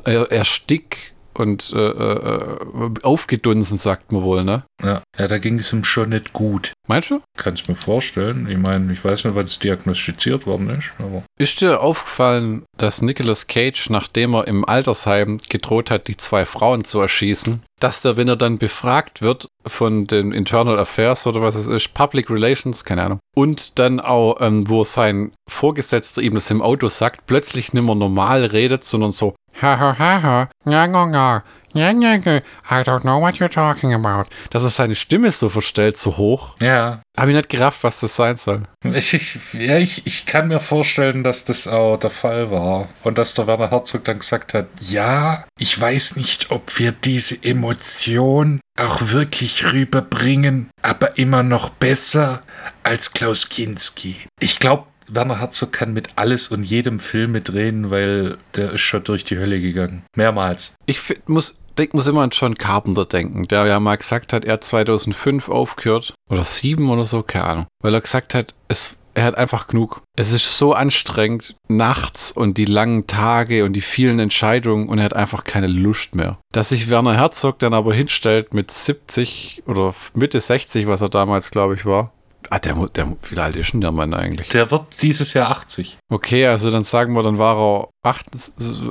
er, er stick und äh, äh, aufgedunsen, sagt man wohl, ne? Ja, ja da ging es ihm schon nicht gut. Meinst du? Kannst mir vorstellen. Ich meine, ich weiß nicht, wann es diagnostiziert worden ist. Aber ist dir aufgefallen, dass Nicolas Cage, nachdem er im Altersheim gedroht hat, die zwei Frauen zu erschießen, dass der, wenn er dann befragt wird von den Internal Affairs oder was es ist, Public Relations, keine Ahnung, und dann auch, ähm, wo sein Vorgesetzter ihm das im Auto sagt, plötzlich nicht mehr normal redet, sondern so, ha ha ha ha, ja, ja, ja, ja, ja, I don't know what you're talking about. Dass es seine Stimme so verstellt, so hoch. Ja. Habe ich nicht gerafft, was das sein soll. Ich, ich, ja, ich, ich kann mir vorstellen, dass das auch der Fall war. Und dass der Werner Herzog dann gesagt hat, ja, ich weiß nicht, ob wir diese Emotion auch wirklich rüberbringen, aber immer noch besser als Klaus Kinski. Ich glaube, Werner Herzog kann mit alles und jedem Film mitreden, weil der ist schon durch die Hölle gegangen. Mehrmals. Ich muss, ich muss immer an John Carpenter denken, der ja mal gesagt hat, er hat 2005 aufgehört. Oder sieben oder so, keine Ahnung. Weil er gesagt hat, es er hat einfach genug. Es ist so anstrengend, nachts und die langen Tage und die vielen Entscheidungen und er hat einfach keine Lust mehr. Dass sich Werner Herzog dann aber hinstellt mit 70 oder Mitte 60, was er damals, glaube ich, war, Ah, der, der, wie alt ist denn der Mann eigentlich? Der wird dieses Jahr 80. Okay, also dann sagen wir, dann war er 8,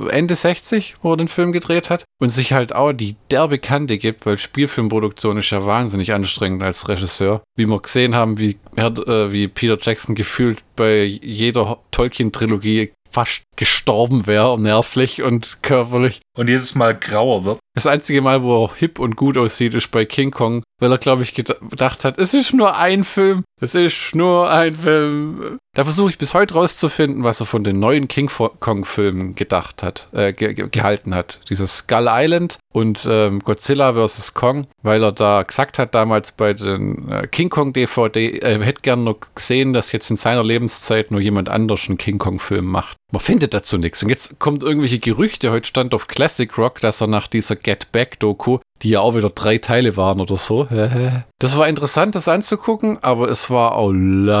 Ende 60, wo er den Film gedreht hat. Und sich halt auch die derbe Kante gibt, weil Spielfilmproduktion ist ja wahnsinnig anstrengend als Regisseur. Wie wir gesehen haben, wie, äh, wie Peter Jackson gefühlt bei jeder Tolkien-Trilogie fast gestorben wäre, nervlich und körperlich. Und jedes Mal grauer wird. Das einzige Mal, wo er hip und gut aussieht, ist bei King Kong, weil er, glaube ich, gedacht hat, es ist nur ein Film. Es ist nur ein Film. Da versuche ich bis heute rauszufinden, was er von den neuen King Kong-Filmen gedacht hat, äh, ge gehalten hat. Dieses Skull Island und ähm, Godzilla vs. Kong, weil er da gesagt hat damals bei den äh, King Kong DVD, er hätte gern noch gesehen, dass jetzt in seiner Lebenszeit nur jemand anders einen King Kong-Film macht. Man findet dazu nichts. Und jetzt kommt irgendwelche Gerüchte, heute stand auf Classic Rock, dass er nach dieser Get Back-Doku, die ja auch wieder drei Teile waren oder so. <laughs> Das war interessant, das anzugucken, aber es war auch lang.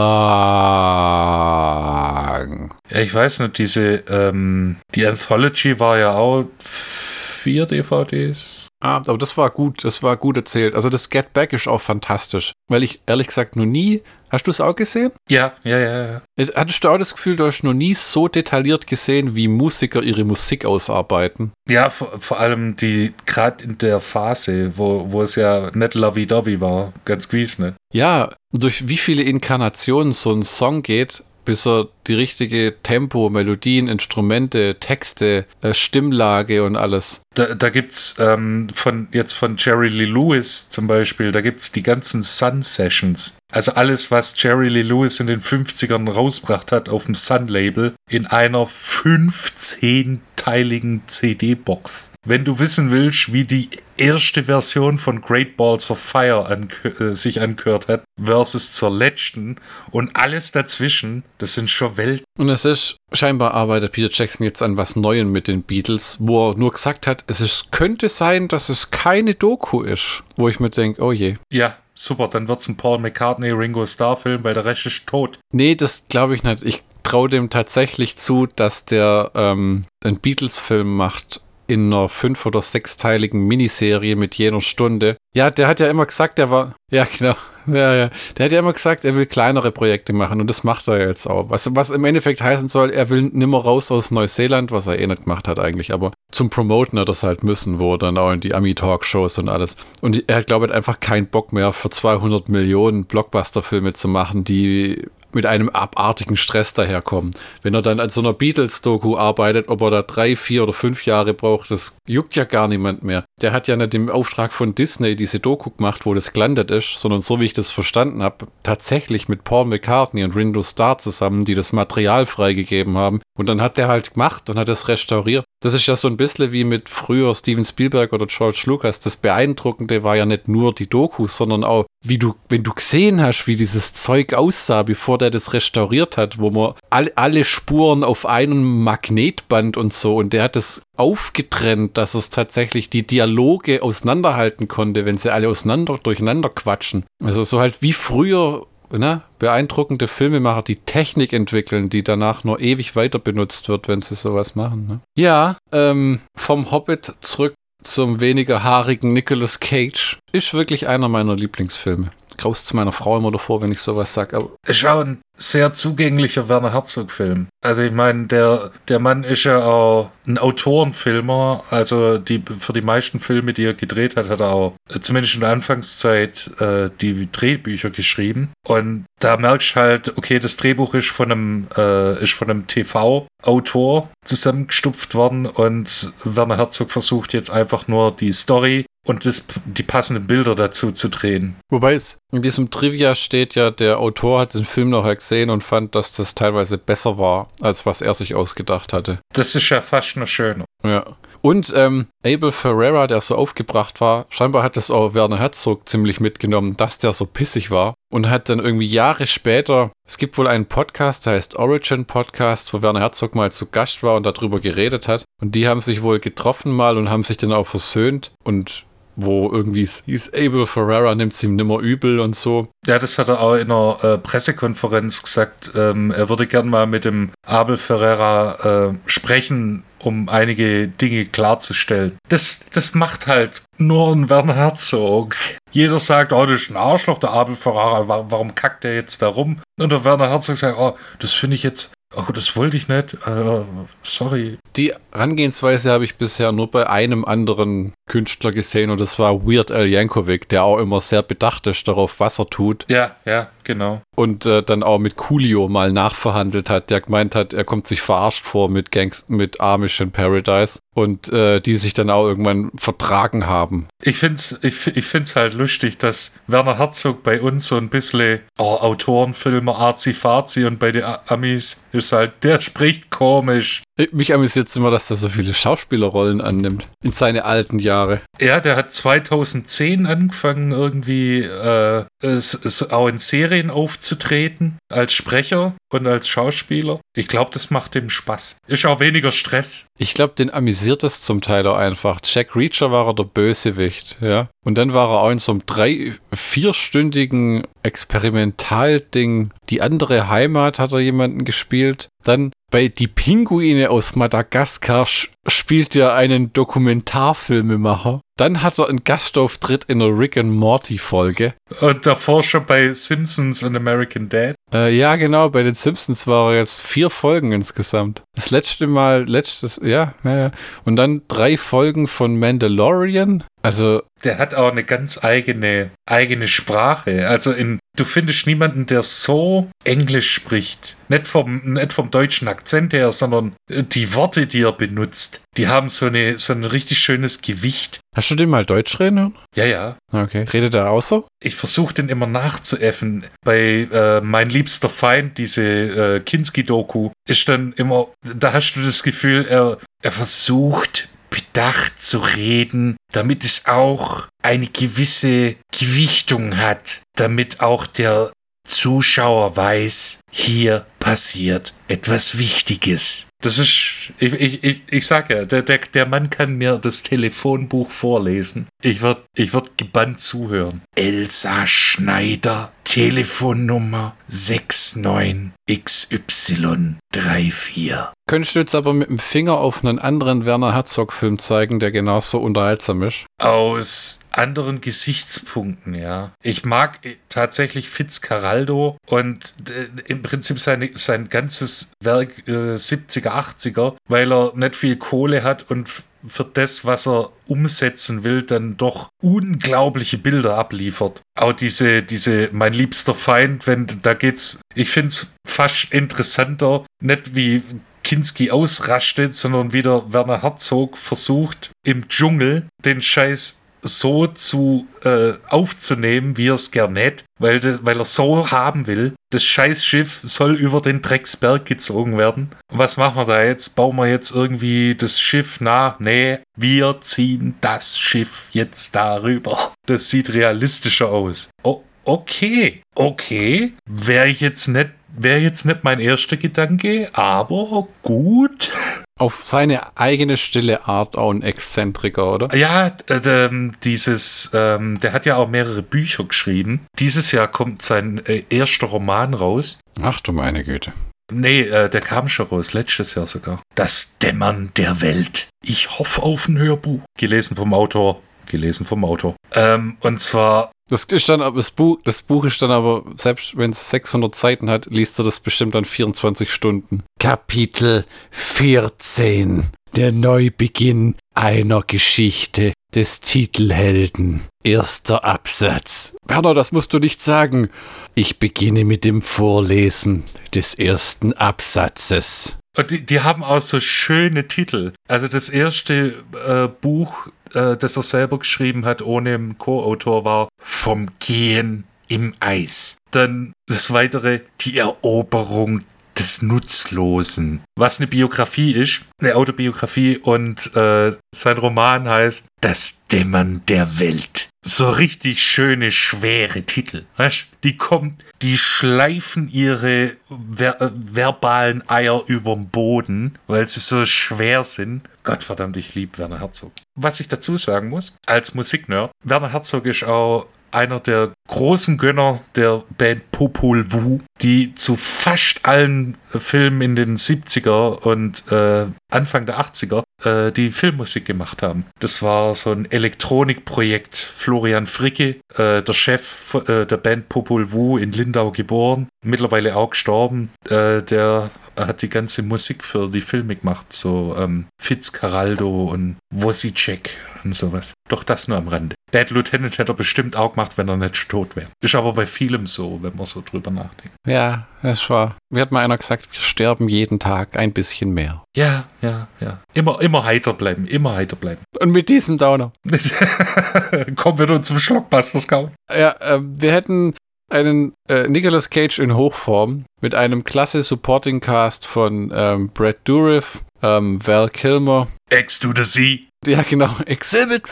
Ja, ich weiß nicht, diese, ähm, die Anthology war ja auch vier DVDs. Ah, aber das war gut, das war gut erzählt. Also das Get Back ist auch fantastisch, weil ich ehrlich gesagt noch nie, hast du es auch gesehen? Ja, ja, ja, ja. Hattest du auch das Gefühl, du hast noch nie so detailliert gesehen, wie Musiker ihre Musik ausarbeiten? Ja, vor, vor allem die, gerade in der Phase, wo, wo es ja nicht lovey-dovey war, ganz gewiss, ne? Ja, durch wie viele Inkarnationen so ein Song geht, bis er die richtige Tempo, Melodien, Instrumente, Texte, äh, Stimmlage und alles. Da, da gibt's ähm, von jetzt von Jerry Lee Lewis zum Beispiel, da gibt's die ganzen Sun Sessions. Also alles, was Jerry Lee Lewis in den 50ern rausgebracht hat auf dem Sun-Label, in einer 15 teiligen CD-Box. Wenn du wissen willst, wie die erste Version von Great Balls of Fire an, äh, sich angehört hat, versus zur letzten und alles dazwischen, das sind schon Welten. Und es ist, scheinbar arbeitet Peter Jackson jetzt an was Neuem mit den Beatles, wo er nur gesagt hat, es ist, könnte sein, dass es keine Doku ist. Wo ich mir denke, oh je. Ja, super, dann wird es ein Paul McCartney Ringo Starr Film, weil der Rest ist tot. Nee, das glaube ich nicht. Ich traue dem tatsächlich zu, dass der ähm, einen Beatles-Film macht in einer fünf- oder sechsteiligen Miniserie mit jener Stunde. Ja, der hat ja immer gesagt, der war. <laughs> Ja, genau. Ja, ja. Der hat ja immer gesagt, er will kleinere Projekte machen und das macht er jetzt auch. Was, was im Endeffekt heißen soll, er will nimmer raus aus Neuseeland, was er eh nicht gemacht hat eigentlich, aber zum Promoten hat er es halt müssen, wo er dann auch in die Ami-Talkshows und alles. Und er hat, glaube ich, einfach keinen Bock mehr für 200 Millionen Blockbuster-Filme zu machen, die mit einem abartigen Stress daherkommen. Wenn er dann an so einer Beatles-Doku arbeitet, ob er da drei, vier oder fünf Jahre braucht, das juckt ja gar niemand mehr. Der hat ja nicht im Auftrag von Disney diese Doku gemacht, wo das gelandet ist, sondern so wie ich das verstanden habe, tatsächlich mit Paul McCartney und Ringo Starr zusammen, die das Material freigegeben haben. Und dann hat der halt gemacht und hat es restauriert. Das ist ja so ein bisschen wie mit früher Steven Spielberg oder George Lucas. Das Beeindruckende war ja nicht nur die Dokus, sondern auch, wie du, wenn du gesehen hast, wie dieses Zeug aussah, bevor der das restauriert hat, wo man all, alle Spuren auf einem Magnetband und so und der hat das aufgetrennt, dass es tatsächlich die Dialoge auseinanderhalten konnte, wenn sie alle auseinander durcheinander quatschen. Also so halt wie früher ne, beeindruckende Filmemacher, die Technik entwickeln, die danach nur ewig weiter benutzt wird, wenn sie sowas machen. Ne? Ja, ähm, vom Hobbit zurück zum weniger haarigen Nicolas Cage. Ist wirklich einer meiner Lieblingsfilme graust zu meiner Frau immer davor, wenn ich sowas sage. Ich schaue ein sehr zugänglicher Werner Herzog-Film. Also ich meine, der, der Mann ist ja auch ein Autorenfilmer. Also die, für die meisten Filme, die er gedreht hat, hat er auch zumindest in der Anfangszeit äh, die Drehbücher geschrieben. Und da merkst du halt, okay, das Drehbuch ist von einem, äh, ist von einem TV-Autor zusammengestupft worden und Werner Herzog versucht jetzt einfach nur die Story und das, die passenden Bilder dazu zu drehen. Wobei es in diesem Trivia steht ja, der Autor hat den Film nachher gesehen und fand, dass das teilweise besser war, als was er sich ausgedacht hatte. Das ist ja fast noch schöner. Ja. Und ähm, Abel Ferreira, der so aufgebracht war, scheinbar hat das auch Werner Herzog ziemlich mitgenommen, dass der so pissig war und hat dann irgendwie Jahre später, es gibt wohl einen Podcast, der heißt Origin Podcast, wo Werner Herzog mal zu Gast war und darüber geredet hat. Und die haben sich wohl getroffen mal und haben sich dann auch versöhnt und wo irgendwie es hieß, Abel Ferrara nimmt es ihm nimmer übel und so. Ja, das hat er auch in einer äh, Pressekonferenz gesagt. Ähm, er würde gern mal mit dem Abel Ferrara äh, sprechen, um einige Dinge klarzustellen. Das, das macht halt nur ein Werner Herzog. Jeder sagt, oh, das ist ein Arschloch, der Abel Ferrara, warum kackt der jetzt da rum? Und der Werner Herzog sagt, oh, das finde ich jetzt Oh, das wollte ich nicht. Uh, sorry. Die Herangehensweise habe ich bisher nur bei einem anderen Künstler gesehen und das war Weird Al Yankovic, der auch immer sehr bedacht ist darauf, was er tut. Ja, ja, genau. Und äh, dann auch mit Coolio mal nachverhandelt hat, der gemeint hat, er kommt sich verarscht vor mit Gangs, mit Amish in Paradise und äh, die sich dann auch irgendwann vertragen haben. Ich finde es ich, ich find's halt lustig, dass Werner Herzog bei uns so ein bisschen oh, Autorenfilme, Arzi-Fazi und bei den Amis ist halt, der spricht komisch. Mich amüsiert es immer, dass er so viele Schauspielerrollen annimmt. In seine alten Jahre. Ja, der hat 2010 angefangen, irgendwie äh, es, es auch in Serien aufzutreten, als Sprecher und als Schauspieler. Ich glaube, das macht ihm Spaß. Ist auch weniger Stress. Ich glaube, den amüsiert es zum Teil auch einfach. Jack Reacher war er der Bösewicht, ja. Und dann war er auch in so einem drei-, vierstündigen Experimentalding. Die andere Heimat hat er jemanden gespielt. Dann bei Die Pinguine aus Madagaskar spielt er einen Dokumentarfilmemacher. Dann hat er einen Gastauftritt in einer Rick and Morty Folge. Und davor schon bei Simpsons und American Dad. Äh, ja, genau, bei den Simpsons war er jetzt vier Folgen insgesamt. Das letzte Mal, letztes, ja, ja, Und dann drei Folgen von Mandalorian. Also. Der hat auch eine ganz eigene, eigene Sprache. Also in, du findest niemanden, der so Englisch spricht. Nicht vom, nicht vom deutschen Akzent her, sondern die Worte, die er benutzt, die haben so, eine, so ein richtig schönes Gewicht. Hast du den mal Deutsch reden Ja, ja. Okay. Redet er auch so? Ich versuche den immer nachzuäffen. Bei äh, Mein liebster Feind, diese äh, Kinski-Doku, ist dann immer, da hast du das Gefühl, er, er versucht bedacht zu reden, damit es auch eine gewisse Gewichtung hat, damit auch der Zuschauer weiß, hier passiert etwas Wichtiges. Das ist, ich, ich, ich, ich sage ja, der, der, der Mann kann mir das Telefonbuch vorlesen. Ich würde ich würd gebannt zuhören. Elsa Schneider, Telefonnummer 69XY34. Könntest du jetzt aber mit dem Finger auf einen anderen Werner Herzog-Film zeigen, der genauso unterhaltsam ist? Aus anderen Gesichtspunkten, ja. Ich mag tatsächlich Fitzcarraldo und äh, im Prinzip seine, sein ganzes Werk äh, 70er, 80er, weil er nicht viel Kohle hat und für das, was er umsetzen will, dann doch unglaubliche Bilder abliefert. Auch diese, diese, mein liebster Feind, wenn da geht's, ich finde es fast interessanter, nicht wie Kinski ausrastet, sondern wieder Werner Herzog versucht, im Dschungel den Scheiß so zu äh, aufzunehmen, wie er es gern hätte, weil, weil er so haben will. Das Scheißschiff soll über den Drecksberg gezogen werden. was machen wir da jetzt? Bauen wir jetzt irgendwie das Schiff nach? Nee, wir ziehen das Schiff jetzt darüber. Das sieht realistischer aus. Oh, okay, okay. Wäre ich jetzt nicht wäre jetzt nicht mein erster Gedanke, aber gut. Auf seine eigene stille Art auch ein Exzentriker, oder? Ja, äh, dieses, ähm, der hat ja auch mehrere Bücher geschrieben. Dieses Jahr kommt sein äh, erster Roman raus. Ach du meine Güte. Nee, äh, der kam schon raus, letztes Jahr sogar. Das Dämmern der Welt. Ich hoffe auf ein Hörbuch. Gelesen vom Autor. Gelesen vom Autor. Ähm, und zwar das ist dann das Buch, das Buch ist dann aber, selbst wenn es 600 Seiten hat, liest du das bestimmt dann 24 Stunden. Kapitel 14. Der Neubeginn einer Geschichte des Titelhelden. Erster Absatz. Werner, das musst du nicht sagen. Ich beginne mit dem Vorlesen des ersten Absatzes. Und die, die haben auch so schöne Titel. Also das erste äh, Buch äh, das er selber geschrieben hat, ohne einen Co-Autor war, Vom Gehen im Eis. Dann das weitere, die Eroberung des Nutzlosen. Was eine Biografie ist, eine Autobiografie und äh, sein Roman heißt Das Dämmern der Welt. So richtig schöne, schwere Titel. Weißt? Die kommen, die schleifen ihre ver äh, verbalen Eier überm Boden, weil sie so schwer sind Gottverdammt, ich liebe Werner Herzog. Was ich dazu sagen muss, als Musiknerd, Werner Herzog ist auch einer der großen Gönner der Band Popol Vuh, die zu fast allen Filmen in den 70er und äh, Anfang der 80er äh, die Filmmusik gemacht haben. Das war so ein Elektronikprojekt. Florian Fricke, äh, der Chef äh, der Band Popol Vuh in Lindau geboren, mittlerweile auch gestorben, äh, der hat die ganze Musik für die Filme gemacht. So ähm, Fitzcarraldo und Wozicek und sowas. Doch das nur am Rande. Bad Lieutenant hätte er bestimmt auch gemacht, wenn er nicht tot wäre. Ist aber bei vielem so, wenn man so drüber nachdenkt. Ja, es war. Mir hat mal einer gesagt, wir sterben jeden Tag ein bisschen mehr. Ja, ja, ja. Immer, immer heiter bleiben, immer heiter bleiben. Und mit diesem Downer. <laughs> Kommen wir nun zum Schlockbusters kauen. Ja, äh, wir hätten einen äh, Nicolas Cage in Hochform mit einem klasse Supporting Cast von ähm, Brad Dourif, ähm, Val Kilmer. X to the Z. Ja, genau. Exhibit.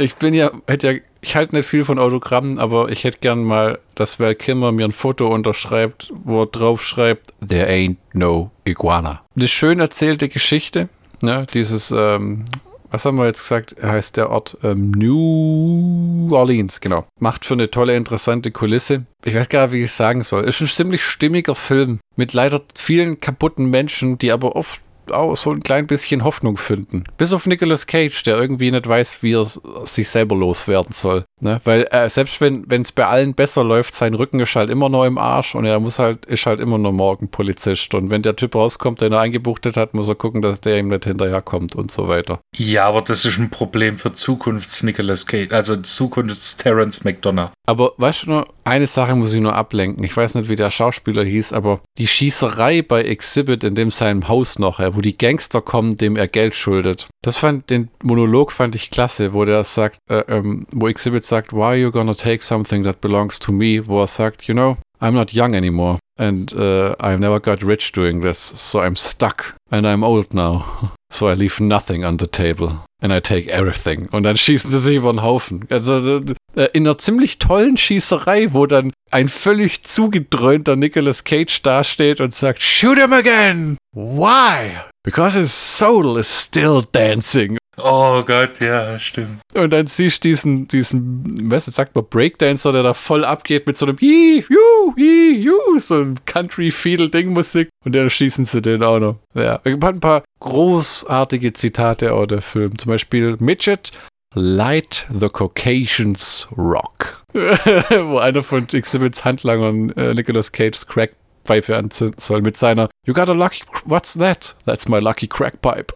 Ich bin ja, hätte ja, ich halte nicht viel von Autogrammen, aber ich hätte gern mal, dass Val Kilmer mir ein Foto unterschreibt, wo er drauf schreibt, There ain't no iguana. Eine schön erzählte Geschichte, ne? Dieses, ähm, was haben wir jetzt gesagt, heißt der Ort ähm, New Orleans, genau. Macht für eine tolle, interessante Kulisse. Ich weiß gar nicht, wie ich es sagen soll. Ist ein ziemlich stimmiger Film mit leider vielen kaputten Menschen, die aber oft auch so ein klein bisschen Hoffnung finden. Bis auf Nicolas Cage, der irgendwie nicht weiß, wie er sich selber loswerden soll. Ne? Weil äh, selbst wenn es bei allen besser läuft, sein Rücken ist halt immer noch im Arsch und er muss halt, ist halt immer noch Morgenpolizist. Und wenn der Typ rauskommt, den er eingebuchtet hat, muss er gucken, dass der ihm nicht hinterherkommt und so weiter. Ja, aber das ist ein Problem für Zukunfts-Nicolas Cage, also Zukunfts-Terrence McDonough. Aber weißt du nur, eine Sache muss ich nur ablenken. Ich weiß nicht, wie der Schauspieler hieß, aber die Schießerei bei Exhibit in dem seinem Haus noch, wo die Gangster kommen, dem er Geld schuldet. Das fand, den Monolog fand ich klasse, wo der sagt, äh, ähm, wo Exhibit sagt, why are you gonna take something that belongs to me? Wo er sagt, you know, I'm not young anymore. And uh, I've never got rich doing this, so I'm stuck. And I'm old now. <laughs> So I leave nothing on the table. And I take everything. Und dann schießen sie sich über den Haufen. Also äh, in einer ziemlich tollen Schießerei, wo dann ein völlig zugedröhnter Nicolas Cage dasteht und sagt, Shoot him again! Why? Because his soul is still dancing. Oh Gott, ja, stimmt. Und dann siehst du diesen, diesen, was sagt man, Breakdancer, der da voll abgeht mit so einem Hi, Ju, Hi, Ju, so ein Country-Fiedel-Ding-Musik. Und dann schießen sie den auch noch. Ja, ich ein paar großartige Zitate auch der Film. Zum Beispiel Midget, Light the Caucasians Rock. <laughs> Wo einer von Exhibits Handlangern äh, Nicolas Cage's Crackpfeife anzünden soll mit seiner You got a lucky, what's that? That's my lucky crackpipe.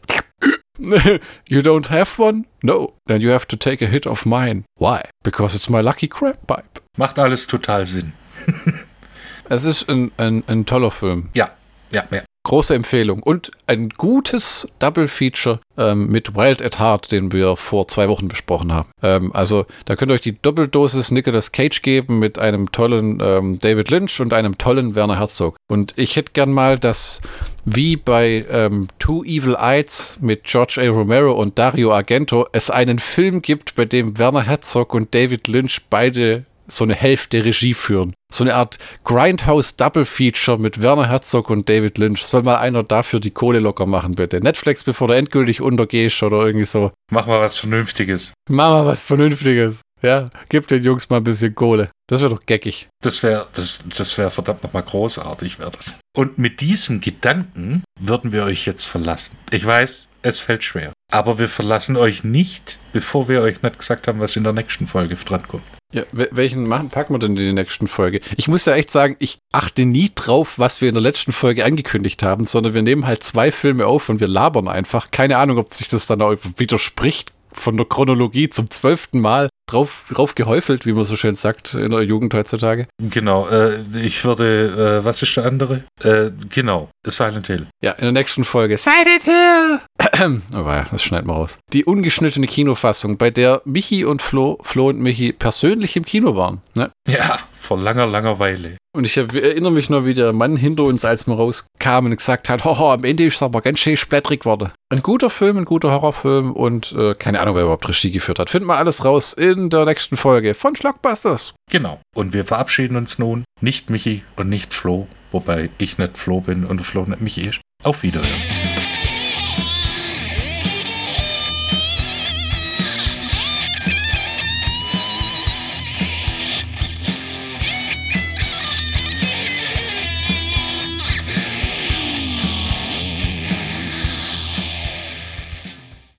<laughs> you don't have one? No. Then you have to take a hit of mine. Why? Because it's my lucky crab pipe. Macht alles total Sinn. <laughs> es ist ein, ein, ein toller Film. Ja, ja, ja. Große Empfehlung. Und ein gutes Double Feature ähm, mit Wild at Heart, den wir vor zwei Wochen besprochen haben. Ähm, also da könnt ihr euch die Doppeldosis Nicolas Cage geben mit einem tollen ähm, David Lynch und einem tollen Werner Herzog. Und ich hätte gern mal, dass wie bei ähm, Two Evil Eyes mit George A. Romero und Dario Argento es einen Film gibt, bei dem Werner Herzog und David Lynch beide so eine Hälfte Regie führen. So eine Art Grindhouse Double Feature mit Werner Herzog und David Lynch. Soll mal einer dafür die Kohle locker machen, bitte. Netflix, bevor du endgültig untergehst oder irgendwie so. Mach mal was Vernünftiges. Mach mal was Vernünftiges. Ja, gib den Jungs mal ein bisschen Kohle. Das wäre doch geckig. Das wäre das, das wär verdammt nochmal großartig, wäre das. Und mit diesem Gedanken würden wir euch jetzt verlassen. Ich weiß, es fällt schwer. Aber wir verlassen euch nicht, bevor wir euch nicht gesagt haben, was in der nächsten Folge drankommt. Ja, welchen machen, packen wir denn in die nächsten Folge? Ich muss ja echt sagen, ich achte nie drauf, was wir in der letzten Folge angekündigt haben, sondern wir nehmen halt zwei Filme auf und wir labern einfach. Keine Ahnung, ob sich das dann auch widerspricht von der Chronologie zum zwölften Mal drauf, drauf gehäufelt, wie man so schön sagt in der Jugend heutzutage. Genau, äh, ich würde, äh, was ist der andere? Äh, genau, Silent Hill. Ja, in der nächsten Folge Silent Hill! <clears throat> oh ja, das schneiden wir raus. Die ungeschnittene Kinofassung, bei der Michi und Flo, Flo und Michi persönlich im Kino waren. Ne? Ja, vor langer, langer Weile. Und ich erinnere mich noch, wie der Mann hinter uns, als wir rauskamen, gesagt hat, hoho, am Ende ist es aber ganz schön splättrig geworden. Ein guter Film, ein guter Horrorfilm und äh, keine Ahnung, wer überhaupt Regie geführt hat. Finden wir alles raus in der nächsten Folge von Schlockbusters. Genau. Und wir verabschieden uns nun. Nicht Michi und nicht Flo, wobei ich nicht Flo bin und Flo nicht Michi ist. Auf Wiedersehen.